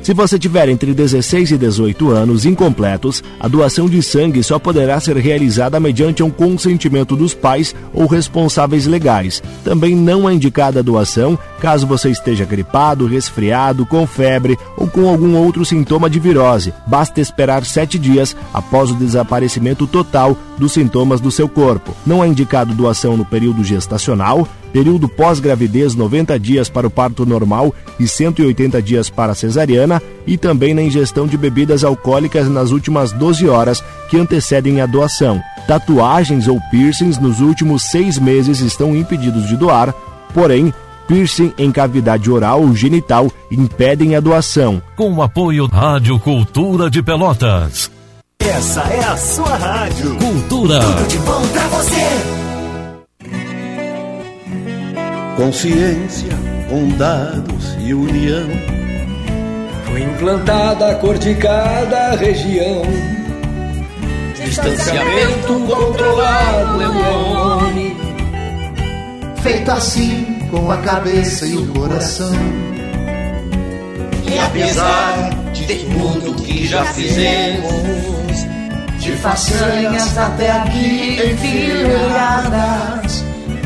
Se você tiver entre 16 e 18 anos incompletos, a doação de sangue só poderá ser realizada mediante um consentimento dos pais ou responsáveis legais. Também não é indicada a doação caso você esteja gripado, resfriado, com febre ou com algum outro sintoma de virose. Basta esperar 7 dias após o desaparecimento total dos sintomas do seu corpo. Não é indicado doação no período gestacional, período pós-gravidez 90 dias para o parto normal e 180 dias para a cesariana e também na ingestão de bebidas alcoólicas nas últimas 12 horas que antecedem a doação. Tatuagens ou piercings nos últimos seis meses estão impedidos de doar, porém, piercing em cavidade oral ou genital impedem a doação. Com o apoio Rádio Cultura de Pelotas. Essa é a sua rádio. Cultura. De bom pra você. Consciência, bondados e união. Foi implantada a cor de cada região. Distanciamento controlado é o nome. Feito assim com a cabeça e o coração. E apesar de tudo que já fizemos, de façanhas até aqui enfileiradas.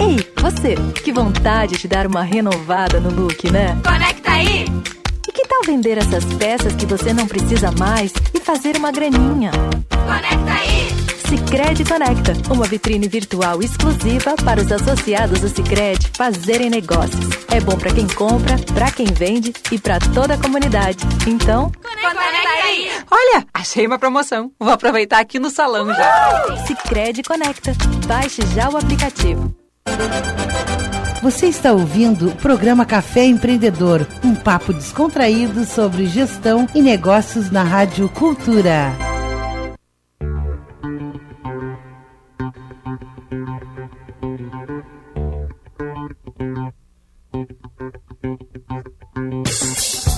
Ei, você, que vontade de dar uma renovada no look, né? Conecta aí! E que tal vender essas peças que você não precisa mais e fazer uma graninha? Conecta aí! Sicredi Conecta, uma vitrine virtual exclusiva para os associados do Sicredi fazerem negócios. É bom para quem compra, para quem vende e para toda a comunidade. Então, Conecta aí! Olha, achei uma promoção. Vou aproveitar aqui no salão já. Sicredi Conecta. Baixe já o aplicativo. Você está ouvindo o programa Café Empreendedor, um papo descontraído sobre gestão e negócios na Rádio Cultura.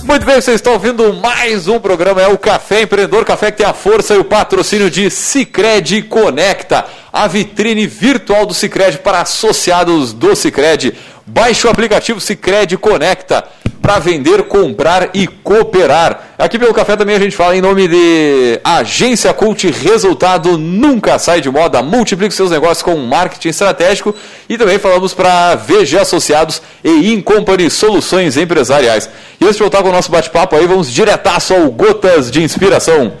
Muito bem, vocês estão ouvindo mais um programa, é o Café Empreendedor, café que tem a força e o patrocínio de Cicred Conecta, a vitrine virtual do Cicred para associados do Cicred. Baixe o aplicativo Cicred Conecta para vender, comprar e cooperar. Aqui pelo café também a gente fala em nome de Agência Cult, resultado nunca sai de moda. Multiplique seus negócios com marketing estratégico e também falamos para VG Associados e Incompany Soluções Empresariais. E antes de voltar com o nosso bate-papo aí, vamos diretaço ao Gotas de Inspiração.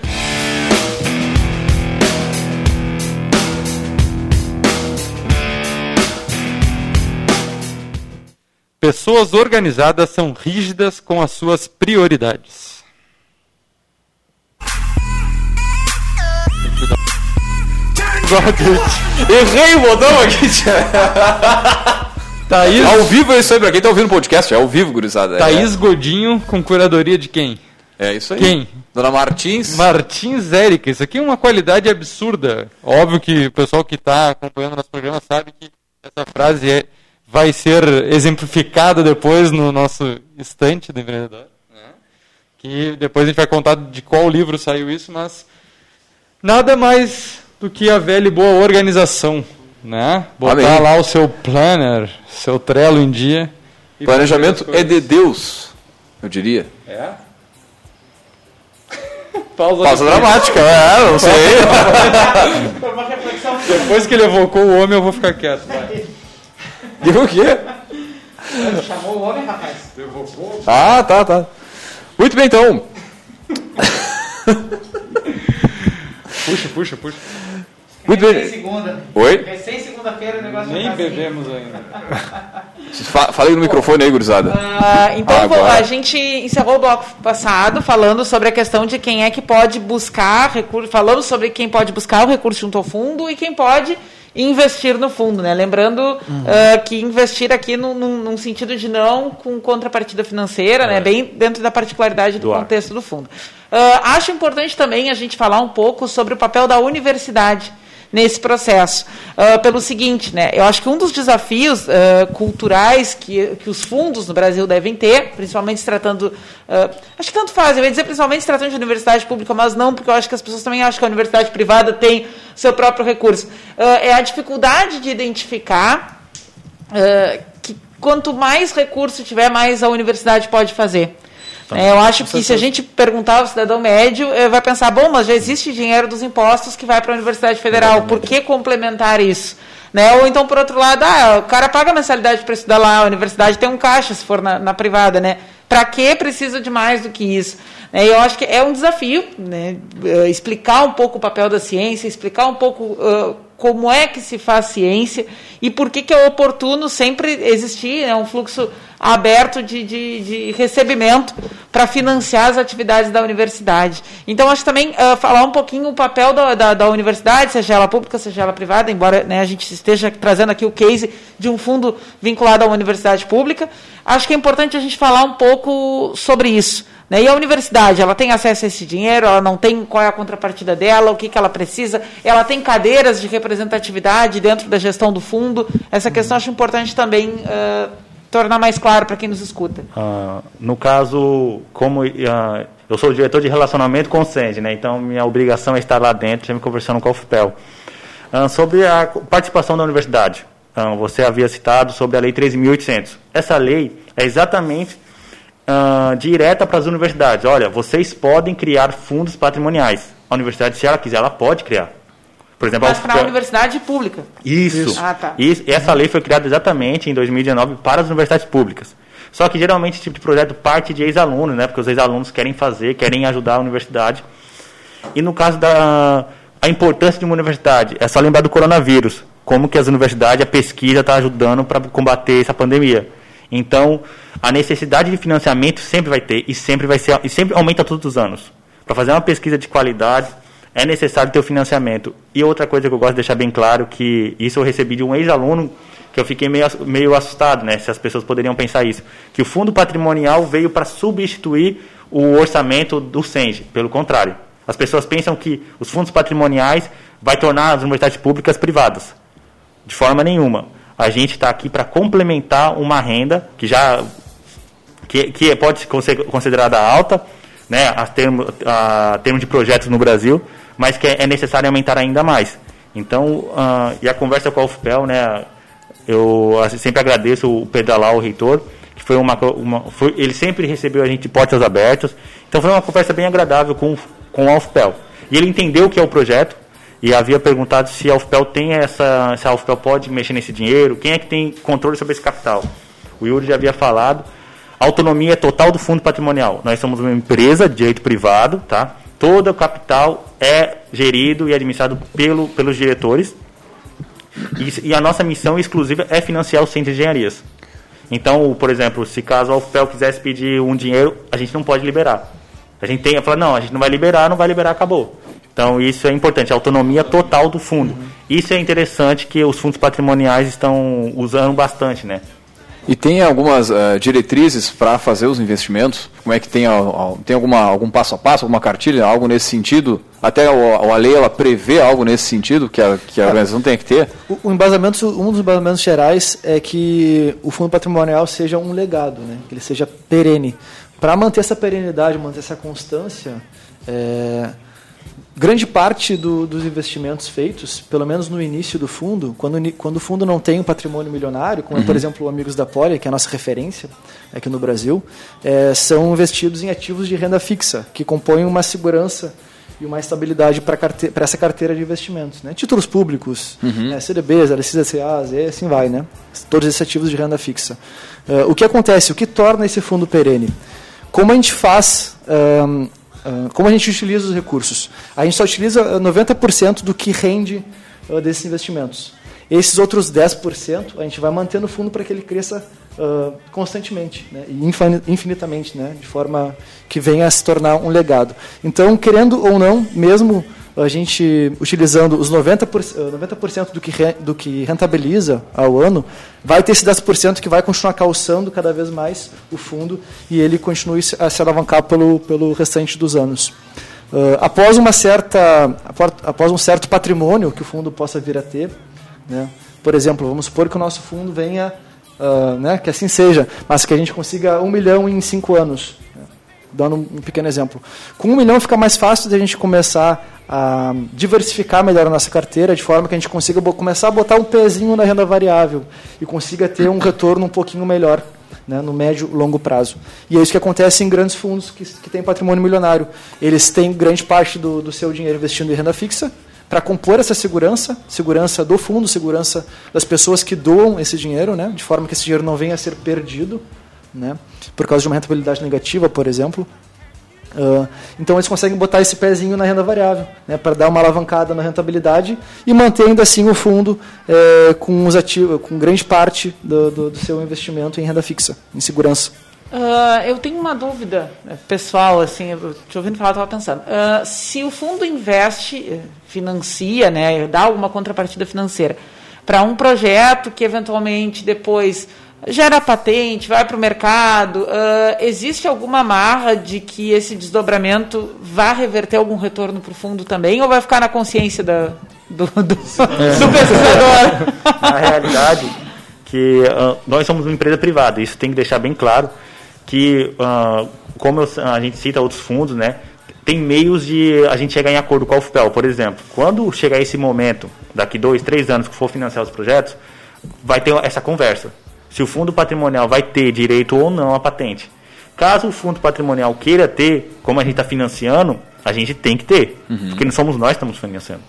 Pessoas organizadas são rígidas com as suas prioridades. Errei o botão aqui, Thaís, Ao vivo é isso aí, pra quem tá ouvindo o podcast, é ao vivo, gurizada. Thaís Godinho com curadoria de quem? É, é isso aí. Quem? Dona Martins. Martins Érica. Isso aqui é uma qualidade absurda. Óbvio que o pessoal que está acompanhando nosso programa sabe que essa frase é, vai ser exemplificada depois no nosso estante do empreendedor. né? Que depois a gente vai contar de qual livro saiu isso, mas nada mais do que a velha e boa organização. Né? Botar Amém. lá o seu planner, seu trelo em dia. Planejamento é de Deus, eu diria. É? Pausa, Pausa dramática, é, não sei. Depois que ele evocou o homem, eu vou ficar quieto. vai. E o quê? Chamou o homem, rapaz. Evocou? Ah, tá, tá. Muito bem, então. Puxa, puxa, puxa. Muito Recém bem. segunda. Oi? Recém segunda-feira o negócio Nem tá assim. bebemos ainda. Fa falei no microfone aí, gurizada. Ah, então, Agora. vou- a gente encerrou o bloco passado falando sobre a questão de quem é que pode buscar recurso, falamos sobre quem pode buscar o recurso junto ao fundo e quem pode investir no fundo, né? Lembrando ah, que investir aqui num, num- sentido de não com contrapartida financeira, né? Bem dentro da particularidade do Doar. contexto do fundo. Ah, acho importante também a gente falar um pouco sobre o papel da universidade nesse processo. Ah, pelo seguinte, né, eu acho que um dos desafios ah, culturais que, que os fundos no Brasil devem ter, principalmente se tratando. ah, acho que tanto faz, eu ia dizer principalmente se tratando de universidade pública, mas não, porque eu acho que as pessoas também acham que a universidade privada tem seu próprio recurso. É a dificuldade de identificar que quanto mais recurso tiver, mais a universidade pode fazer. É, eu acho que se a gente perguntar ao cidadão médio, eh, vai pensar, bom, mas já existe dinheiro dos impostos que vai para a Universidade Federal, por que complementar isso? Né? Ou então, por outro lado, ah, o cara paga mensalidade para estudar lá, a universidade tem um caixa, se for na, na privada, né? Para que precisa de mais do que isso? É, eu acho que é um desafio né, eh, explicar um pouco o papel da ciência, explicar um pouco ah, como é que se faz ciência e por que, que é oportuno sempre existir né, um fluxo aberto de, de, de recebimento para financiar as atividades da universidade. Então, acho também ah, falar um pouquinho o papel da, da, da universidade, seja ela pública, seja ela privada, embora né, a gente esteja trazendo aqui o case de um fundo vinculado a uma universidade pública, acho que é importante a gente falar um pouco sobre isso. Né? E a universidade, ela tem acesso a esse dinheiro, ela não tem qual é a contrapartida dela, o que, que ela precisa, ela tem cadeiras de representatividade dentro da gestão do fundo. Essa questão acho importante também uh, tornar mais claro para quem nos escuta. Uh, no caso, como eu sou diretor de relacionamento com o SEND, né? então minha obrigação é estar lá dentro, sempre conversando com o FPEL. sobre a participação da universidade, você havia citado sobre a Lei 13.800. Essa lei é exatamente uh, direta para as universidades. Olha, vocês podem criar fundos patrimoniais. A universidade, se ela quiser, ela pode criar. Por exemplo, Mas para a universidade pública. Isso. Isso. Ah, tá. Isso. Essa lei foi criada exatamente em 2019 para as universidades públicas. Só que geralmente esse tipo de projeto parte de ex-alunos, né? Porque os ex-alunos querem fazer, querem ajudar a universidade. E no caso da a importância de uma universidade, é só lembrar do coronavírus, como que as universidades, a pesquisa está ajudando para combater essa pandemia. Então, a necessidade de financiamento sempre vai ter e sempre vai ser e sempre aumenta todos os anos. Para fazer uma pesquisa de qualidade é necessário ter o financiamento. E outra coisa que eu gosto de deixar bem claro que isso eu recebi de um ex-aluno que eu fiquei meio, meio assustado, né, se as pessoas poderiam pensar isso, que o fundo patrimonial veio para substituir o orçamento do SENG, pelo contrário. As pessoas pensam que os fundos patrimoniais vai tornar as universidades públicas privadas. De forma nenhuma a gente está aqui para complementar uma renda que já que, que pode ser considerada alta, né, a termos a termo de projetos no Brasil, mas que é necessário aumentar ainda mais. Então, uh, e a conversa com a UFPEL, né, eu sempre agradeço o Pedalau, o reitor, que foi uma, uma foi, ele sempre recebeu a gente de portas abertas, então foi uma conversa bem agradável com, com a UFPEL. E ele entendeu o que é o projeto, e havia perguntado se a UFPEL tem essa, se a UFPEL pode mexer nesse dinheiro, quem é que tem controle sobre esse capital. O Yuri já havia falado, autonomia é total do fundo patrimonial. Nós somos uma empresa de direito privado, tá? Todo o capital é gerido e administrado pelo, pelos diretores. E, e a nossa missão exclusiva é financiar o centro de engenharias. Então, por exemplo, se caso a UFPEL quisesse pedir um dinheiro, a gente não pode liberar. A gente tem, fala, não, a gente não vai liberar, não vai liberar, acabou. Então, isso é importante, a autonomia total do fundo. Uhum. Isso é interessante que os fundos patrimoniais estão usando bastante, né? E tem algumas uh, diretrizes para fazer os investimentos? Como é que tem, uh, tem alguma, algum passo a passo, alguma cartilha, algo nesse sentido? Até a, a lei ela prevê algo nesse sentido que a, que a organização tem que ter? O, o, embasamento, um dos embasamentos gerais é que o fundo patrimonial seja um legado, né? que ele seja perene. Para manter essa perenidade, manter essa constância, é, grande parte do, dos investimentos feitos, pelo menos no início do fundo, quando, quando o fundo não tem um patrimônio milionário, como uhum. é, por uhum. exemplo, o Amigos da Poli, que é a nossa referência aqui no Brasil, é, são investidos em ativos de renda fixa, que compõem uma segurança e uma estabilidade para essa carteira de investimentos. Né? Títulos públicos, uhum. né? CDBs, LCs, CAs, e assim vai. Né? Todos esses ativos de renda fixa. Uh, o que acontece? O que torna esse fundo perene? Como a gente faz... Um, como a gente utiliza os recursos? A gente só utiliza 90% do que rende uh, desses investimentos. Esses outros 10% a gente vai manter no fundo para que ele cresça uh, constantemente né, e infinitamente, né, de forma que venha a se tornar um legado. Então, querendo ou não, mesmo a gente utilizando os 90%, 90 do, que, do que rentabiliza ao ano, vai ter esse 10% que vai continuar calçando cada vez mais o fundo e ele continue a se alavancar pelo, pelo restante dos anos. Uh, após uma certa após um certo patrimônio que o fundo possa vir a ter, né? por exemplo, vamos supor que o nosso fundo venha, uh, né, que assim seja, mas que a gente consiga um milhão em cinco anos? Dando um pequeno exemplo. Com um milhão fica mais fácil a gente começar a diversificar melhor a nossa carteira, de forma que a gente consiga começar a botar um pezinho na renda variável e consiga ter um retorno um pouquinho melhor né, no médio longo prazo. E é isso que acontece em grandes fundos que, que têm patrimônio milionário. Eles têm grande parte do, do seu dinheiro investindo em renda fixa para compor essa segurança, segurança do fundo, segurança das pessoas que doam esse dinheiro, né, de forma que esse dinheiro não venha a ser perdido, né, por causa de uma rentabilidade negativa, por exemplo. Uh, então eles conseguem botar esse pezinho na renda variável, né, para dar uma alavancada na rentabilidade e manter ainda assim o fundo é, com, os ativos, com grande parte do, do, do, seu investimento em renda fixa, em segurança. Uh, eu tenho uma dúvida né, pessoal, assim, te ouvindo falar, estava pensando. Uh, se o fundo investe, eh, financia, né, dá alguma contrapartida financeira para um projeto que eventualmente depois gera patente, vai para o mercado, ah, existe alguma marra de que esse desdobramento vá reverter algum retorno para o fundo também, ou vai ficar na consciência da, do, do, do pesquisador? Na realidade, que ah, nós somos uma empresa privada, isso tem que deixar bem claro que, ah, como eu- a gente cita outros fundos, né, tem meios de a gente chegar em acordo com a UFPEL. Por exemplo, quando chegar esse momento, daqui dois, três anos que for financiar os projetos, vai ter essa conversa. Se o fundo patrimonial vai ter direito ou não à patente. Caso o fundo patrimonial queira ter, como a gente está financiando, a gente tem que ter, porque não somos nós que estamos financiando.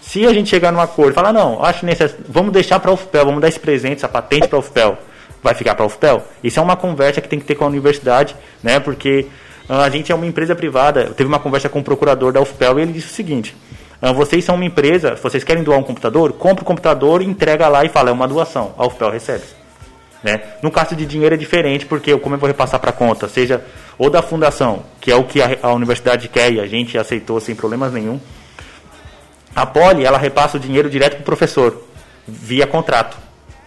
Se a gente chegar num acordo e falar, não, acho necessário, vamos deixar para a UFPEL, vamos dar esse presente, essa patente para a UFPEL, vai ficar para a UFPEL? Isso é uma conversa que tem que ter com a universidade, né? Porque ah, a gente é uma empresa privada. Eu teve uma conversa com o procurador da UFPEL e ele disse o seguinte: ah, vocês são uma empresa, vocês querem doar um computador? Compre o computador, entrega lá e fala, é uma doação. A UFPEL recebe. Né? No caso de dinheiro é diferente, porque como eu vou repassar para a conta, seja ou da fundação, que é o que a, a universidade quer e a gente aceitou sem problemas nenhum, a Poli, ela repassa o dinheiro direto para o professor, via contrato.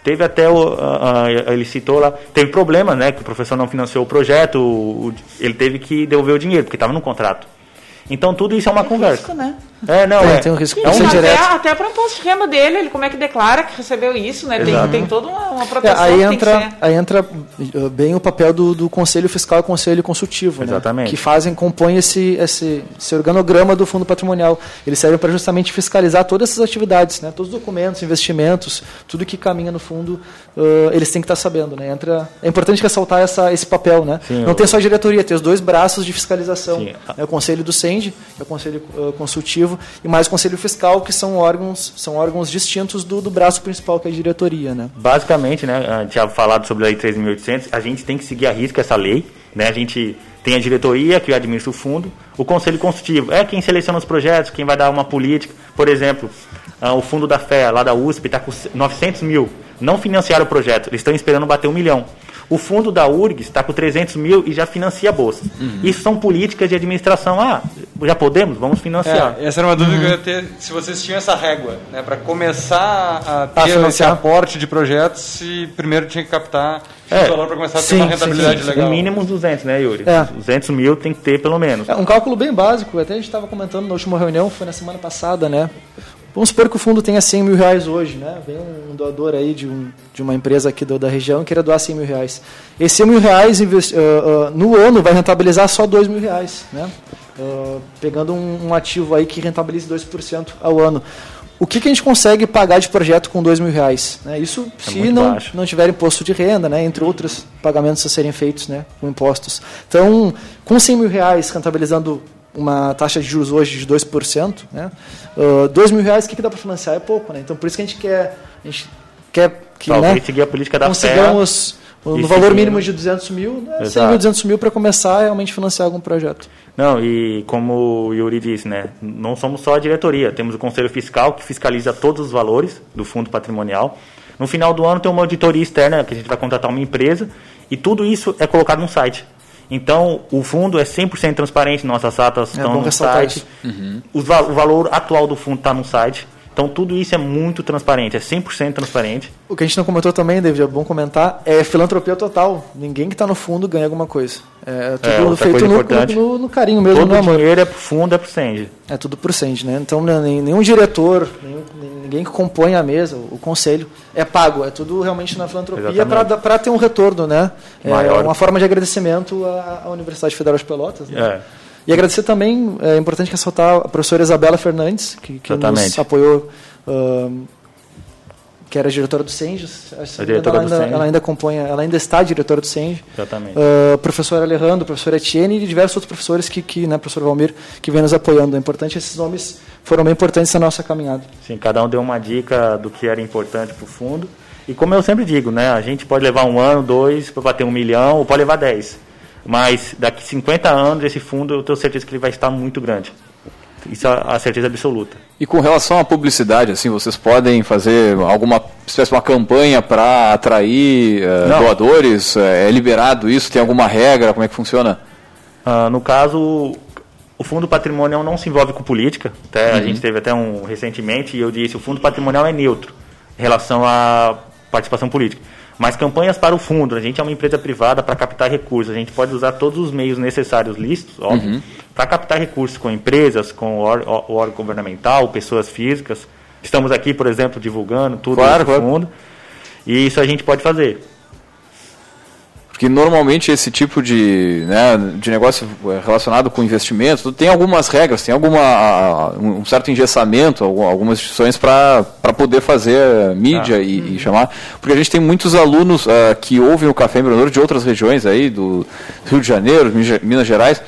Teve até, o, a- a- ele citou lá, teve problema, né, que o professor não financiou o projeto, o- ele teve que devolver o dinheiro, porque estava no contrato. Então tudo isso é uma conversa. risco, né? É, não, Tem- é, tem um risco é um de ser até, até para o imposto de renda dele, ele como é que declara que recebeu isso, né? Tem, tem toda uma, uma É, proteção aí, que tem que entra, ser. aí entra uh, bem o papel do, do Conselho Fiscal e Conselho Consultivo, né? Exatamente. que fazem, compõem esse, esse, esse organograma do Fundo Patrimonial. Eles servem para justamente fiscalizar todas essas atividades, né? todos os documentos, investimentos, tudo que caminha no fundo, uh, eles têm que estar sabendo. Né? Entra, é importante ressaltar essa, esse papel. Né? Sim, Não eu- tem só a diretoria, tem os dois braços de fiscalização. Sim. né? O Conselho do Que é o Conselho uh, Consultivo, e mais o Conselho Fiscal, que são órgãos, são órgãos distintos do, do braço principal, que é a diretoria. Né? Basicamente, né, a gente tinha falado sobre a lei 3.800, a gente tem que seguir a risca essa lei, né, a gente tem a diretoria que administra o fundo, o conselho consultivo é quem seleciona os projetos, quem vai dar uma política, por exemplo, ah, o fundo da FEA lá da USP está com 900 mil, não financiaram o projeto, eles estão esperando bater um milhão. O fundo da URGS está com 300 mil e já financia a bolsa. Isso são políticas de administração. Ah, já podemos? Vamos financiar. É, essa era uma dúvida que eu ia ter, se vocês tinham essa régua, né, para começar a ter esse financiar. aporte de projetos, se primeiro tinha que captar É. o valor para começar a ter Sim, uma sim, rentabilidade Sim, legal. O mínimo uns 200, né, Yuri? É. 200 mil tem que ter pelo menos. É um cálculo bem básico, até a gente estava comentando na última reunião, foi na semana passada, né? Vamos supor que o fundo tenha 100 mil reais hoje, né? Vem um doador aí de, um, de uma empresa aqui do- da região queira doar 100 mil reais. Esse 100 mil reais investi- ah, ah, no ano vai rentabilizar só 2 mil reais, né? Ah, pegando um, um ativo aí que rentabilize 2% ao ano. O que, que a gente consegue pagar de projeto com 2 mil reais? Né? Isso se muito não, baixo. não tiver imposto de renda, né? entre outros pagamentos a serem feitos né? com impostos. Então, com 100 mil reais rentabilizando uma taxa de juros hoje de 2%, né? Uh, 2 mil reais, o que, que dá para financiar? É pouco, né? Então, por isso que a gente quer, a gente quer que Talvez né, seguir a política da consigamos no valor mínimo de 200 mil, né? 100 Exato. mil, 200 mil para começar a realmente financiar algum projeto. Não, e como o Yuri disse, né, não somos só a diretoria, temos o Conselho Fiscal que fiscaliza todos os valores do fundo patrimonial. No final do ano tem uma auditoria externa que a gente vai contratar uma empresa e tudo isso é colocado no site. Então, o fundo é 100% transparente, nossas atas É estão no site. Os va- o valor atual do fundo está no site. Então, tudo isso é muito transparente, é 100% transparente. O que a gente não comentou também, David, é bom comentar, é filantropia total. Ninguém que está no fundo ganha alguma coisa. É tudo É, feito no, no, no carinho mesmo, Todo o amor. dinheiro é pro fundo, é pro Senge. É tudo por cento, né? Então né, nem- nenhum diretor, nenhum- ninguém que compõe a mesa, o conselho, é pago. É tudo realmente na filantropia para ter um retorno, né? É Maior. uma forma de agradecimento à, à Universidade Federal de Pelotas. Né? É. E agradecer também, é importante ressaltar a professora Isabela Fernandes, que, que nos apoiou, ahn, que era diretora do diretora ela, ainda, SENGE. ela ainda acompanha, ela ainda está diretora do SENGE. Exatamente. Uh, professor Alejandro, professor Etienne e diversos outros professores que, que né, professor Valmir, que vem nos apoiando. É importante, esses nomes foram bem importantes na nossa caminhada. Sim, cada um deu uma dica do que era importante para o fundo. E como eu sempre digo, né, a gente pode levar um ano, dois para bater um milhão, ou pode levar dez. Mas daqui 50 anos esse fundo eu tenho certeza que ele vai estar muito grande. Isso é a certeza absoluta. E com relação à publicidade, assim, vocês podem fazer alguma espécie de uma campanha para atrair Não. doadores? Eh, É liberado isso? Tem alguma regra? Como é que funciona? Ah, no caso, o fundo patrimonial não se envolve com política. Até A Uhum. gente teve até um recentemente e eu disse o fundo patrimonial é neutro em relação à participação política. Mas campanhas para o fundo, a gente é uma empresa privada para captar recursos, a gente pode usar todos os meios necessários listos, óbvio, Uhum. para captar recursos com empresas, com o órgão governamental, pessoas físicas. Estamos aqui, por exemplo, divulgando tudo Claro, do claro. fundo. E isso a gente pode fazer. Porque normalmente esse tipo de, né, de negócio eh, relacionado com investimento tem algumas regras, tem alguma, um certo engessamento, algu- algumas instituições para poder fazer mídia e, e chamar. Porque a gente tem muitos alunos ah, que ouvem o Café Empreendedor de outras regiões aí, do Rio de Janeiro, Minas- Gerais,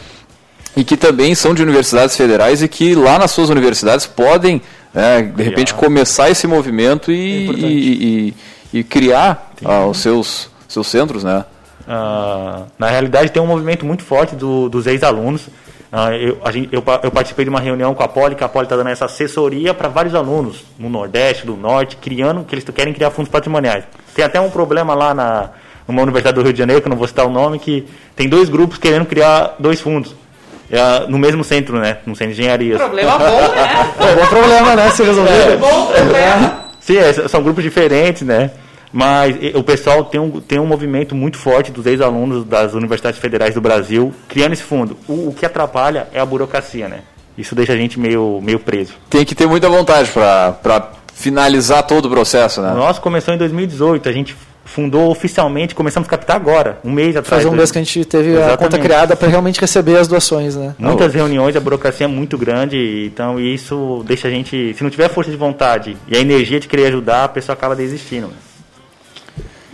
e que também são de universidades federais e que lá nas suas universidades podem, né, de repente, começar esse movimento e, e, e- e criar ah, os seus, seus centros, né? Ah, na realidade, tem um movimento muito forte do- dos ex-alunos. Ah, eu, a gente- eu eu participei de uma reunião com a Poli, que a Poli está dando essa assessoria para vários alunos no Nordeste, do Norte, criando, que eles querem criar fundos patrimoniais. Tem até um problema lá na numa universidade do Rio de Janeiro, que eu não vou citar o nome, que tem dois grupos querendo criar dois fundos. É, no mesmo centro, né? No centro de engenharia. Problema bom, né? É bom problema, né? Se resolver. Bom problema. Sim, é, são grupos diferentes, né? Mas o pessoal tem um, tem um movimento muito forte dos ex-alunos das universidades federais do Brasil criando esse fundo. O, o que atrapalha é a burocracia, né? Isso deixa a gente meio, meio preso. Tem que ter muita vontade para finalizar todo o processo, né? O nosso começou em 2018, a gente fundou oficialmente, começamos a captar agora, um mês atrás. Faz um mês que a gente teve a Exatamente. conta criada para realmente receber as doações, né? Muitas reuniões, a burocracia é muito grande, então isso deixa a gente. Se não tiver força de vontade e a energia de querer ajudar, a pessoa acaba desistindo.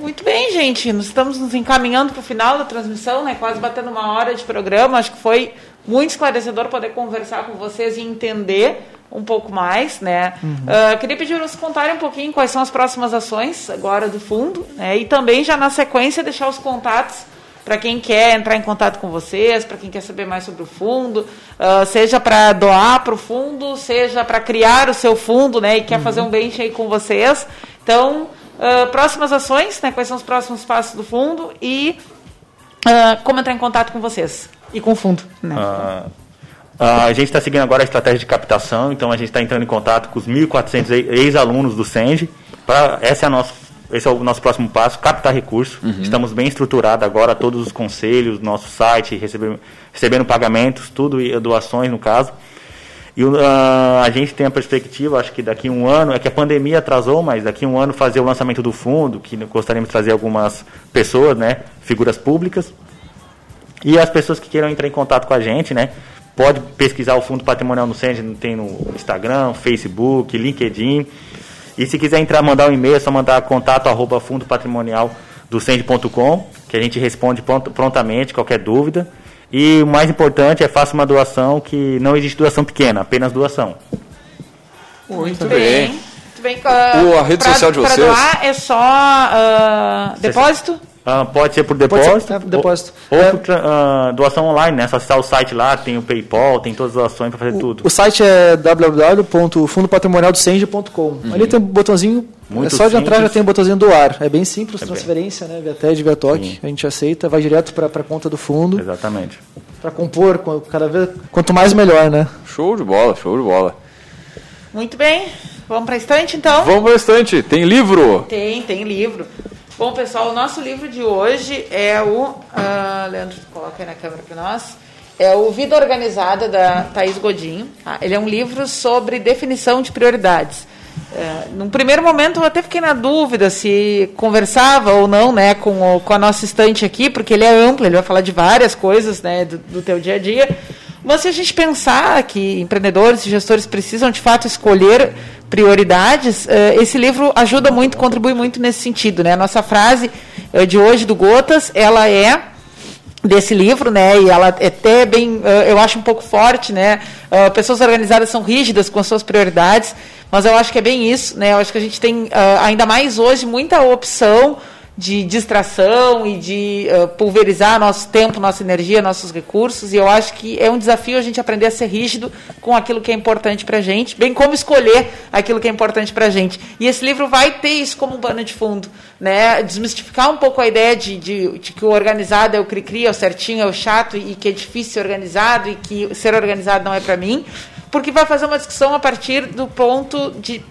Muito bem, gente. Nós estamos nos encaminhando para o final da transmissão, né? Quase batendo uma hora de programa. Acho que foi muito esclarecedor poder conversar com vocês e entender um pouco mais, né? Ah, queria pedir para vocês contarem um pouquinho quais são as próximas ações agora do fundo, né? E também já na sequência deixar os contatos para quem quer entrar em contato com vocês, para quem quer saber mais sobre o fundo, ah, seja para doar para o fundo, seja para criar o seu fundo, né? E quer fazer um bench aí com vocês. Então, ah, próximas ações, né? Quais são os próximos passos do fundo e ah, como entrar em contato com vocês e com o fundo, né? Ah, a gente está seguindo agora a estratégia de captação, então a gente está entrando em contato com os 1.400 e- ex-alunos do SEND. Pra, essa é a nossa, esse é o nosso próximo passo, captar recursos. Estamos bem estruturados agora, todos os conselhos, nosso site, recebendo, recebendo pagamentos, tudo, e doações no caso. E ah, a gente tem a perspectiva, acho que daqui a um ano, é que a pandemia atrasou, mas daqui um ano fazer o lançamento do fundo, que gostaríamos de trazer algumas pessoas, né, figuras públicas. E as pessoas que queiram entrar em contato com a gente, né, pode pesquisar o Fundo Patrimonial no Centro, tem no Instagram, Facebook, LinkedIn. E se quiser entrar, mandar um e-mail, é só mandar contato arroba fundopatrimonialdocende.com, que a gente responde pront- prontamente qualquer dúvida. E o mais importante é faça uma doação que não existe doação pequena, apenas doação. Muito bem. Muito bem. ah, O- a rede pra- social de vocês? doar é só ah, depósito? Ah, pode ser por Pode depósito, ser, é, depósito. ou, ou por tra- ah, doação online, né? Só acessar o site lá, tem o PayPal, tem todas as doações para fazer tudo. O site é www.fundopatrimonialdocende.com. Ali tem um botãozinho, Muito é só de entrar simples. já tem um botãozinho doar. É bem simples, É bem- transferência, né? Via TED, via TOC, a gente aceita, vai direto para a conta do fundo, Exatamente. para compor, co- cada vez, quanto mais melhor, né? Show de bola, show de bola. Muito bem. Vamos para a estante, então? Vamos para o restante. Tem livro? Tem, tem livro. Bom, pessoal, o nosso livro de hoje é o. ah, Leandro, coloca aí na câmera para nós. É o Vida Organizada, da Thaís Godinho. tá? Ele é um livro sobre definição de prioridades. É, num primeiro momento, eu até fiquei na dúvida se conversava ou não né, com, o- com a nossa estante aqui, porque ele é amplo, ele vai falar de várias coisas né, do, do teu dia a dia. Mas se a gente pensar que empreendedores e gestores precisam, de fato, escolher prioridades, eh, esse livro ajuda muito, contribui muito nesse sentido. Né? A nossa frase eh, de hoje do Gotas, ela é desse livro, né? E ela é até bem, eh, eu acho um pouco forte, né? Pessoas organizadas são rígidas com as suas prioridades, mas eu acho que é bem isso, né? Eu acho que a gente tem ainda mais hoje muita opção de distração e de eh, pulverizar nosso tempo, nossa energia, nossos recursos. E eu acho que é um desafio a gente aprender a ser rígido com aquilo que é importante para a gente, bem como escolher aquilo que é importante para a gente. E esse livro vai ter isso como um pano de fundo, né? Desmistificar um pouco a ideia de, de, de que o organizado é o cri-cri, é o certinho, é o chato e que é difícil ser organizado e que ser organizado não é para mim, porque vai fazer uma discussão a partir do ponto de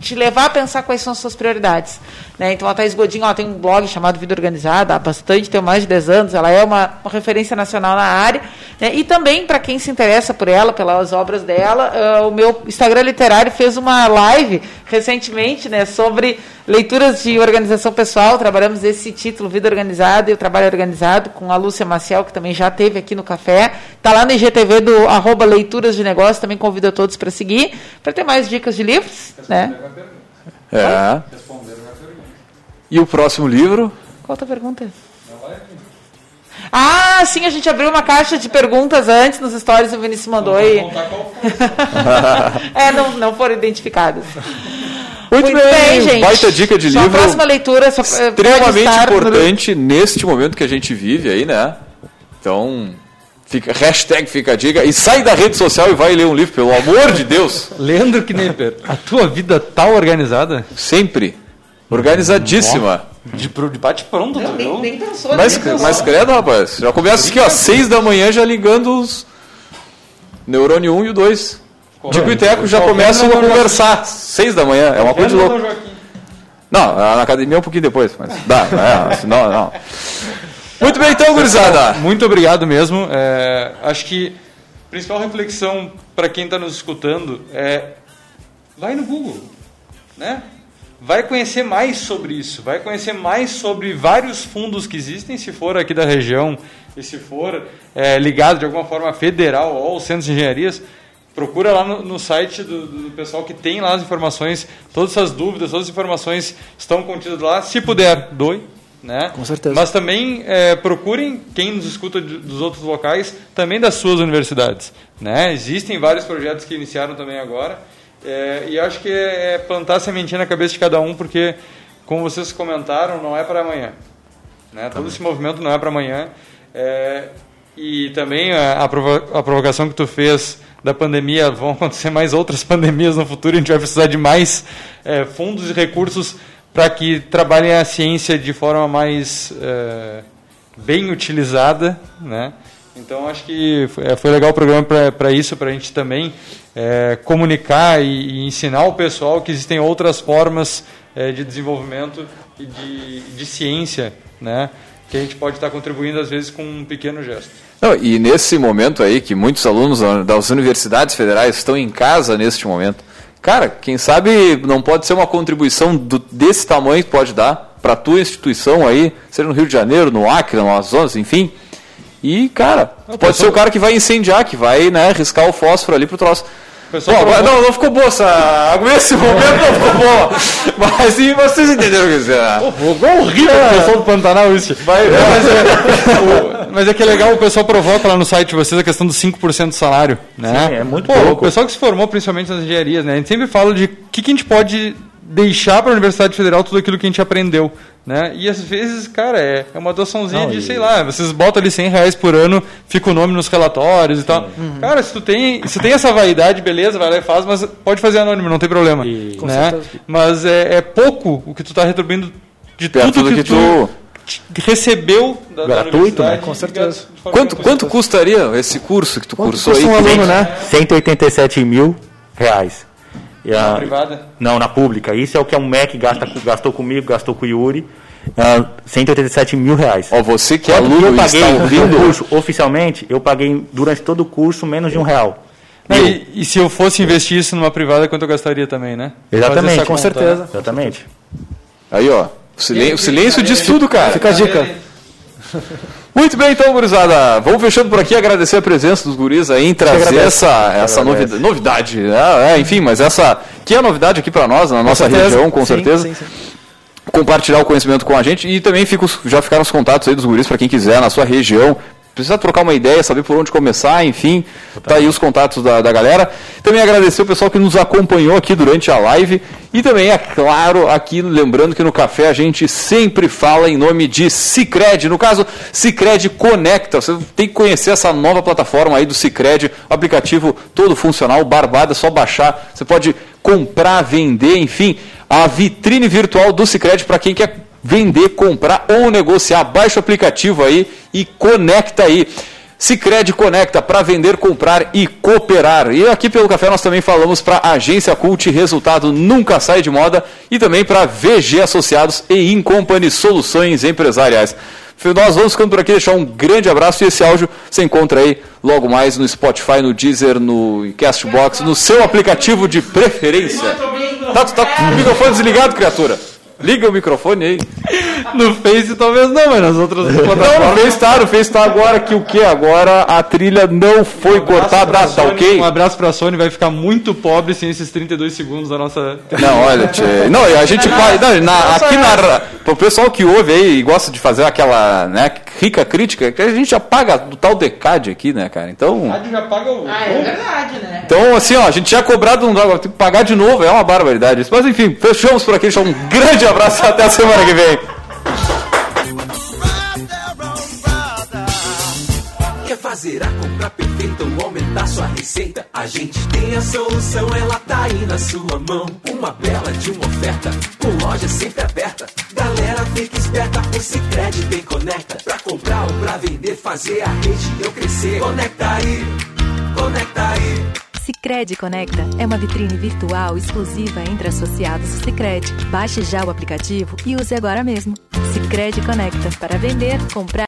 te levar a pensar quais são as suas prioridades. Né? Então a Thais Godinho ó, tem um blog chamado Vida Organizada há bastante, tem mais de 10 anos, ela é uma, uma referência nacional na área. né? E também, para quem se interessa por ela, pelas obras dela, ah, o meu Instagram literário fez uma live recentemente né, sobre leituras de organização pessoal. Trabalhamos esse título, Vida Organizada e o Trabalho Organizado, com a Lúcia Maciel, que também já esteve aqui no café. Está lá no IGTV do arroba Leituras de também convido a todos para seguir, para ter mais dicas de livros. Né? É. E o próximo livro? Qual a tua pergunta? Ah, sim, a gente abriu uma caixa de perguntas antes nos stories, o Vinícius mandou e... é, não, não foram identificadas. Muito, bem, baita dica de Sua livro. próxima leitura só, extremamente estar no- importante neste momento que a gente vive aí, né? Então, fica, hashtag fica a dica. E sai da rede social e vai ler um livro, pelo amor de Deus. Leandro Knepper, a tua vida tá organizada? Sempre. Organizadíssima. De, de bate pronto, tu viu? Nem pensou, Mas, nem pensou. mas credo, rapaz. Já começa aqui, ó, seis da manhã já ligando os neurônio 1 e o 2. Tico e Teco já começam a não, não, conversar. Seis da manhã, é uma coisa de louco. Não, na academia um pouquinho depois, mas dá, é, senão não. Muito bem então, gurizada. Muito obrigado mesmo. É, acho que a principal reflexão para quem está nos escutando é vai no Google, né? Vai conhecer mais sobre isso, vai conhecer mais sobre vários fundos que existem, se for aqui da região e se for é, ligado de alguma forma federal ou aos centros de engenharias, procura lá no, no site do, do pessoal que tem lá as informações, todas essas dúvidas, todas as informações estão contidas lá. Se puder, doe. Né? Com certeza. Mas também é, procurem quem nos escuta de- dos outros locais, também das suas universidades. Né? Existem vários projetos que iniciaram também agora. é, e acho que é, é plantar a sementinha na cabeça de cada um, porque, como vocês comentaram, não é para amanhã. Né? Todo esse movimento não é para amanhã. É, e também a, a, provo- a provocação que tu fez da pandemia, vão acontecer mais outras pandemias no futuro, a gente vai precisar de mais é, fundos e recursos para que trabalhem a ciência de forma mais é, bem utilizada, né? Então acho que foi, é, legal o programa para isso, para a gente também é, comunicar e, e ensinar o pessoal que existem outras formas é, de desenvolvimento e de, de ciência, né? Que a gente pode estar contribuindo às vezes com um pequeno gesto. Não, e nesse momento aí que muitos alunos da- das universidades federais estão em casa neste momento, cara, quem sabe não pode ser uma contribuição do- desse tamanho que pode dar para a tua instituição aí, seja no Rio de Janeiro, no Acre, no Amazonas, enfim. E, cara, pode ser o cara que vai incendiar, que vai né, riscar o fósforo ali pro troço. Pessoal Bom, não, não ficou boa essa. Nesse momento não ficou boa. Mas e vocês entenderam o que dizer. Ficou horrível o pessoal do Pantanal isso. Vai, É, mas, é, o- mas é que é legal, o pessoal provoca lá no site de vocês a questão dos 5% do salário. Né? Sim, é muito Pô, pouco. O pessoal que se formou, principalmente nas engenharias, né? a gente sempre fala de o que, que a gente pode deixar para a Universidade Federal tudo aquilo que a gente aprendeu. Né? E às vezes, cara, é, é uma doaçãozinha Não, de, e- sei lá, vocês botam ali 100 reais por ano, fica o nome nos relatórios e tal. Cara, se tu tem, se tem essa vaidade, beleza, vai lá e faz, mas pode fazer anônimo, não tem problema. Com né? certeza. Mas é, é pouco o que tu está retribuindo de Perto tudo do que, que tu- te- recebeu da, da Gratuito, universidade, né? Com certeza. Quanto, quanto custaria esse curso que tu cursou aí? um aluno, né? 187 mil reais. E a- Na privada? Não, na pública. Isso é o que a MEC gasta, com- gastou comigo, gastou com o Yuri. Ah, 187 mil reais. Ó, você que é aluno eu paguei está ouvindo, curso, oficialmente, eu paguei durante todo o curso menos de um real. E, e se eu fosse investir isso numa privada, quanto eu gastaria também, né? Exatamente. Essa Com conta, certeza. né? Exatamente. Aí, ó. O silêncio, o silêncio diz tudo, cara. Fica a dica. Muito bem, então, gurizada. Vamos fechando por aqui, agradecer a presença dos guris aí em trazer essa, essa novidade, novidade né? É, enfim, mas essa que é novidade aqui para nós, na nossa região, com Sim, certeza. sim, sim. Compartilhar o conhecimento com a gente e também fica os- já ficaram os contatos aí dos guris para quem quiser na sua região. Precisa trocar uma ideia, saber por onde começar, enfim, tá aí os contatos da, da galera. Também agradecer o pessoal que nos acompanhou aqui durante a live e também, é claro, aqui lembrando que no café a gente sempre fala em nome de Cicred, no caso, Cicred Conecta. Você tem que conhecer essa nova plataforma aí do Cicred, aplicativo todo funcional, barbada, é só baixar. Você pode comprar, vender, enfim, a vitrine virtual do Cicred para quem quer vender, comprar ou negociar. Baixa o aplicativo aí e conecta aí. Cicred Conecta para vender, comprar e cooperar. E aqui pelo café nós também falamos para Agência Cult, resultado nunca sai de moda, e também para VG Associados e Incompany Soluções Empresariais. Nós vamos ficando por aqui, deixar um grande abraço e esse áudio você encontra aí logo mais no Spotify, no Deezer, no Castbox, no seu aplicativo de preferência. Tá, tá com o microfone desligado, criatura? Liga o microfone aí. No Face talvez não, mas nas outras Não, no plataformas. Face tá, no Face tá agora que o que? Agora a trilha não foi cortada, pra tá Sony, ok? Um abraço pra Sony, vai ficar muito pobre sem esses 32 segundos da nossa. Não, olha, tchê. Não, a gente. Não, na- aqui na. Pro pessoal que ouve aí e gosta de fazer aquela né, rica crítica, que a gente já paga do tal decade aqui, né, cara? Então. já paga o. Ah, é verdade, né? Então, assim, ó, a gente já cobrado, agora tem que pagar de novo, é uma barbaridade isso. Mas enfim, fechamos por aqui, deixar um grande abraço até a semana que vem. Quer fazer a compra perfeita ou aumentar sua receita? A gente tem a solução, ela tá aí na sua mão. Uma bela de uma oferta, com loja sempre aberta. Galera, fica esperta, o Cicred tem conecta. Pra comprar ou pra vender, fazer a rede eu crescer. Conecta aí, conecta aí. Sicredi Conecta é uma vitrine virtual exclusiva entre associados do Sicredi. Baixe já o aplicativo e use agora mesmo. Sicredi Conecta para vender, comprar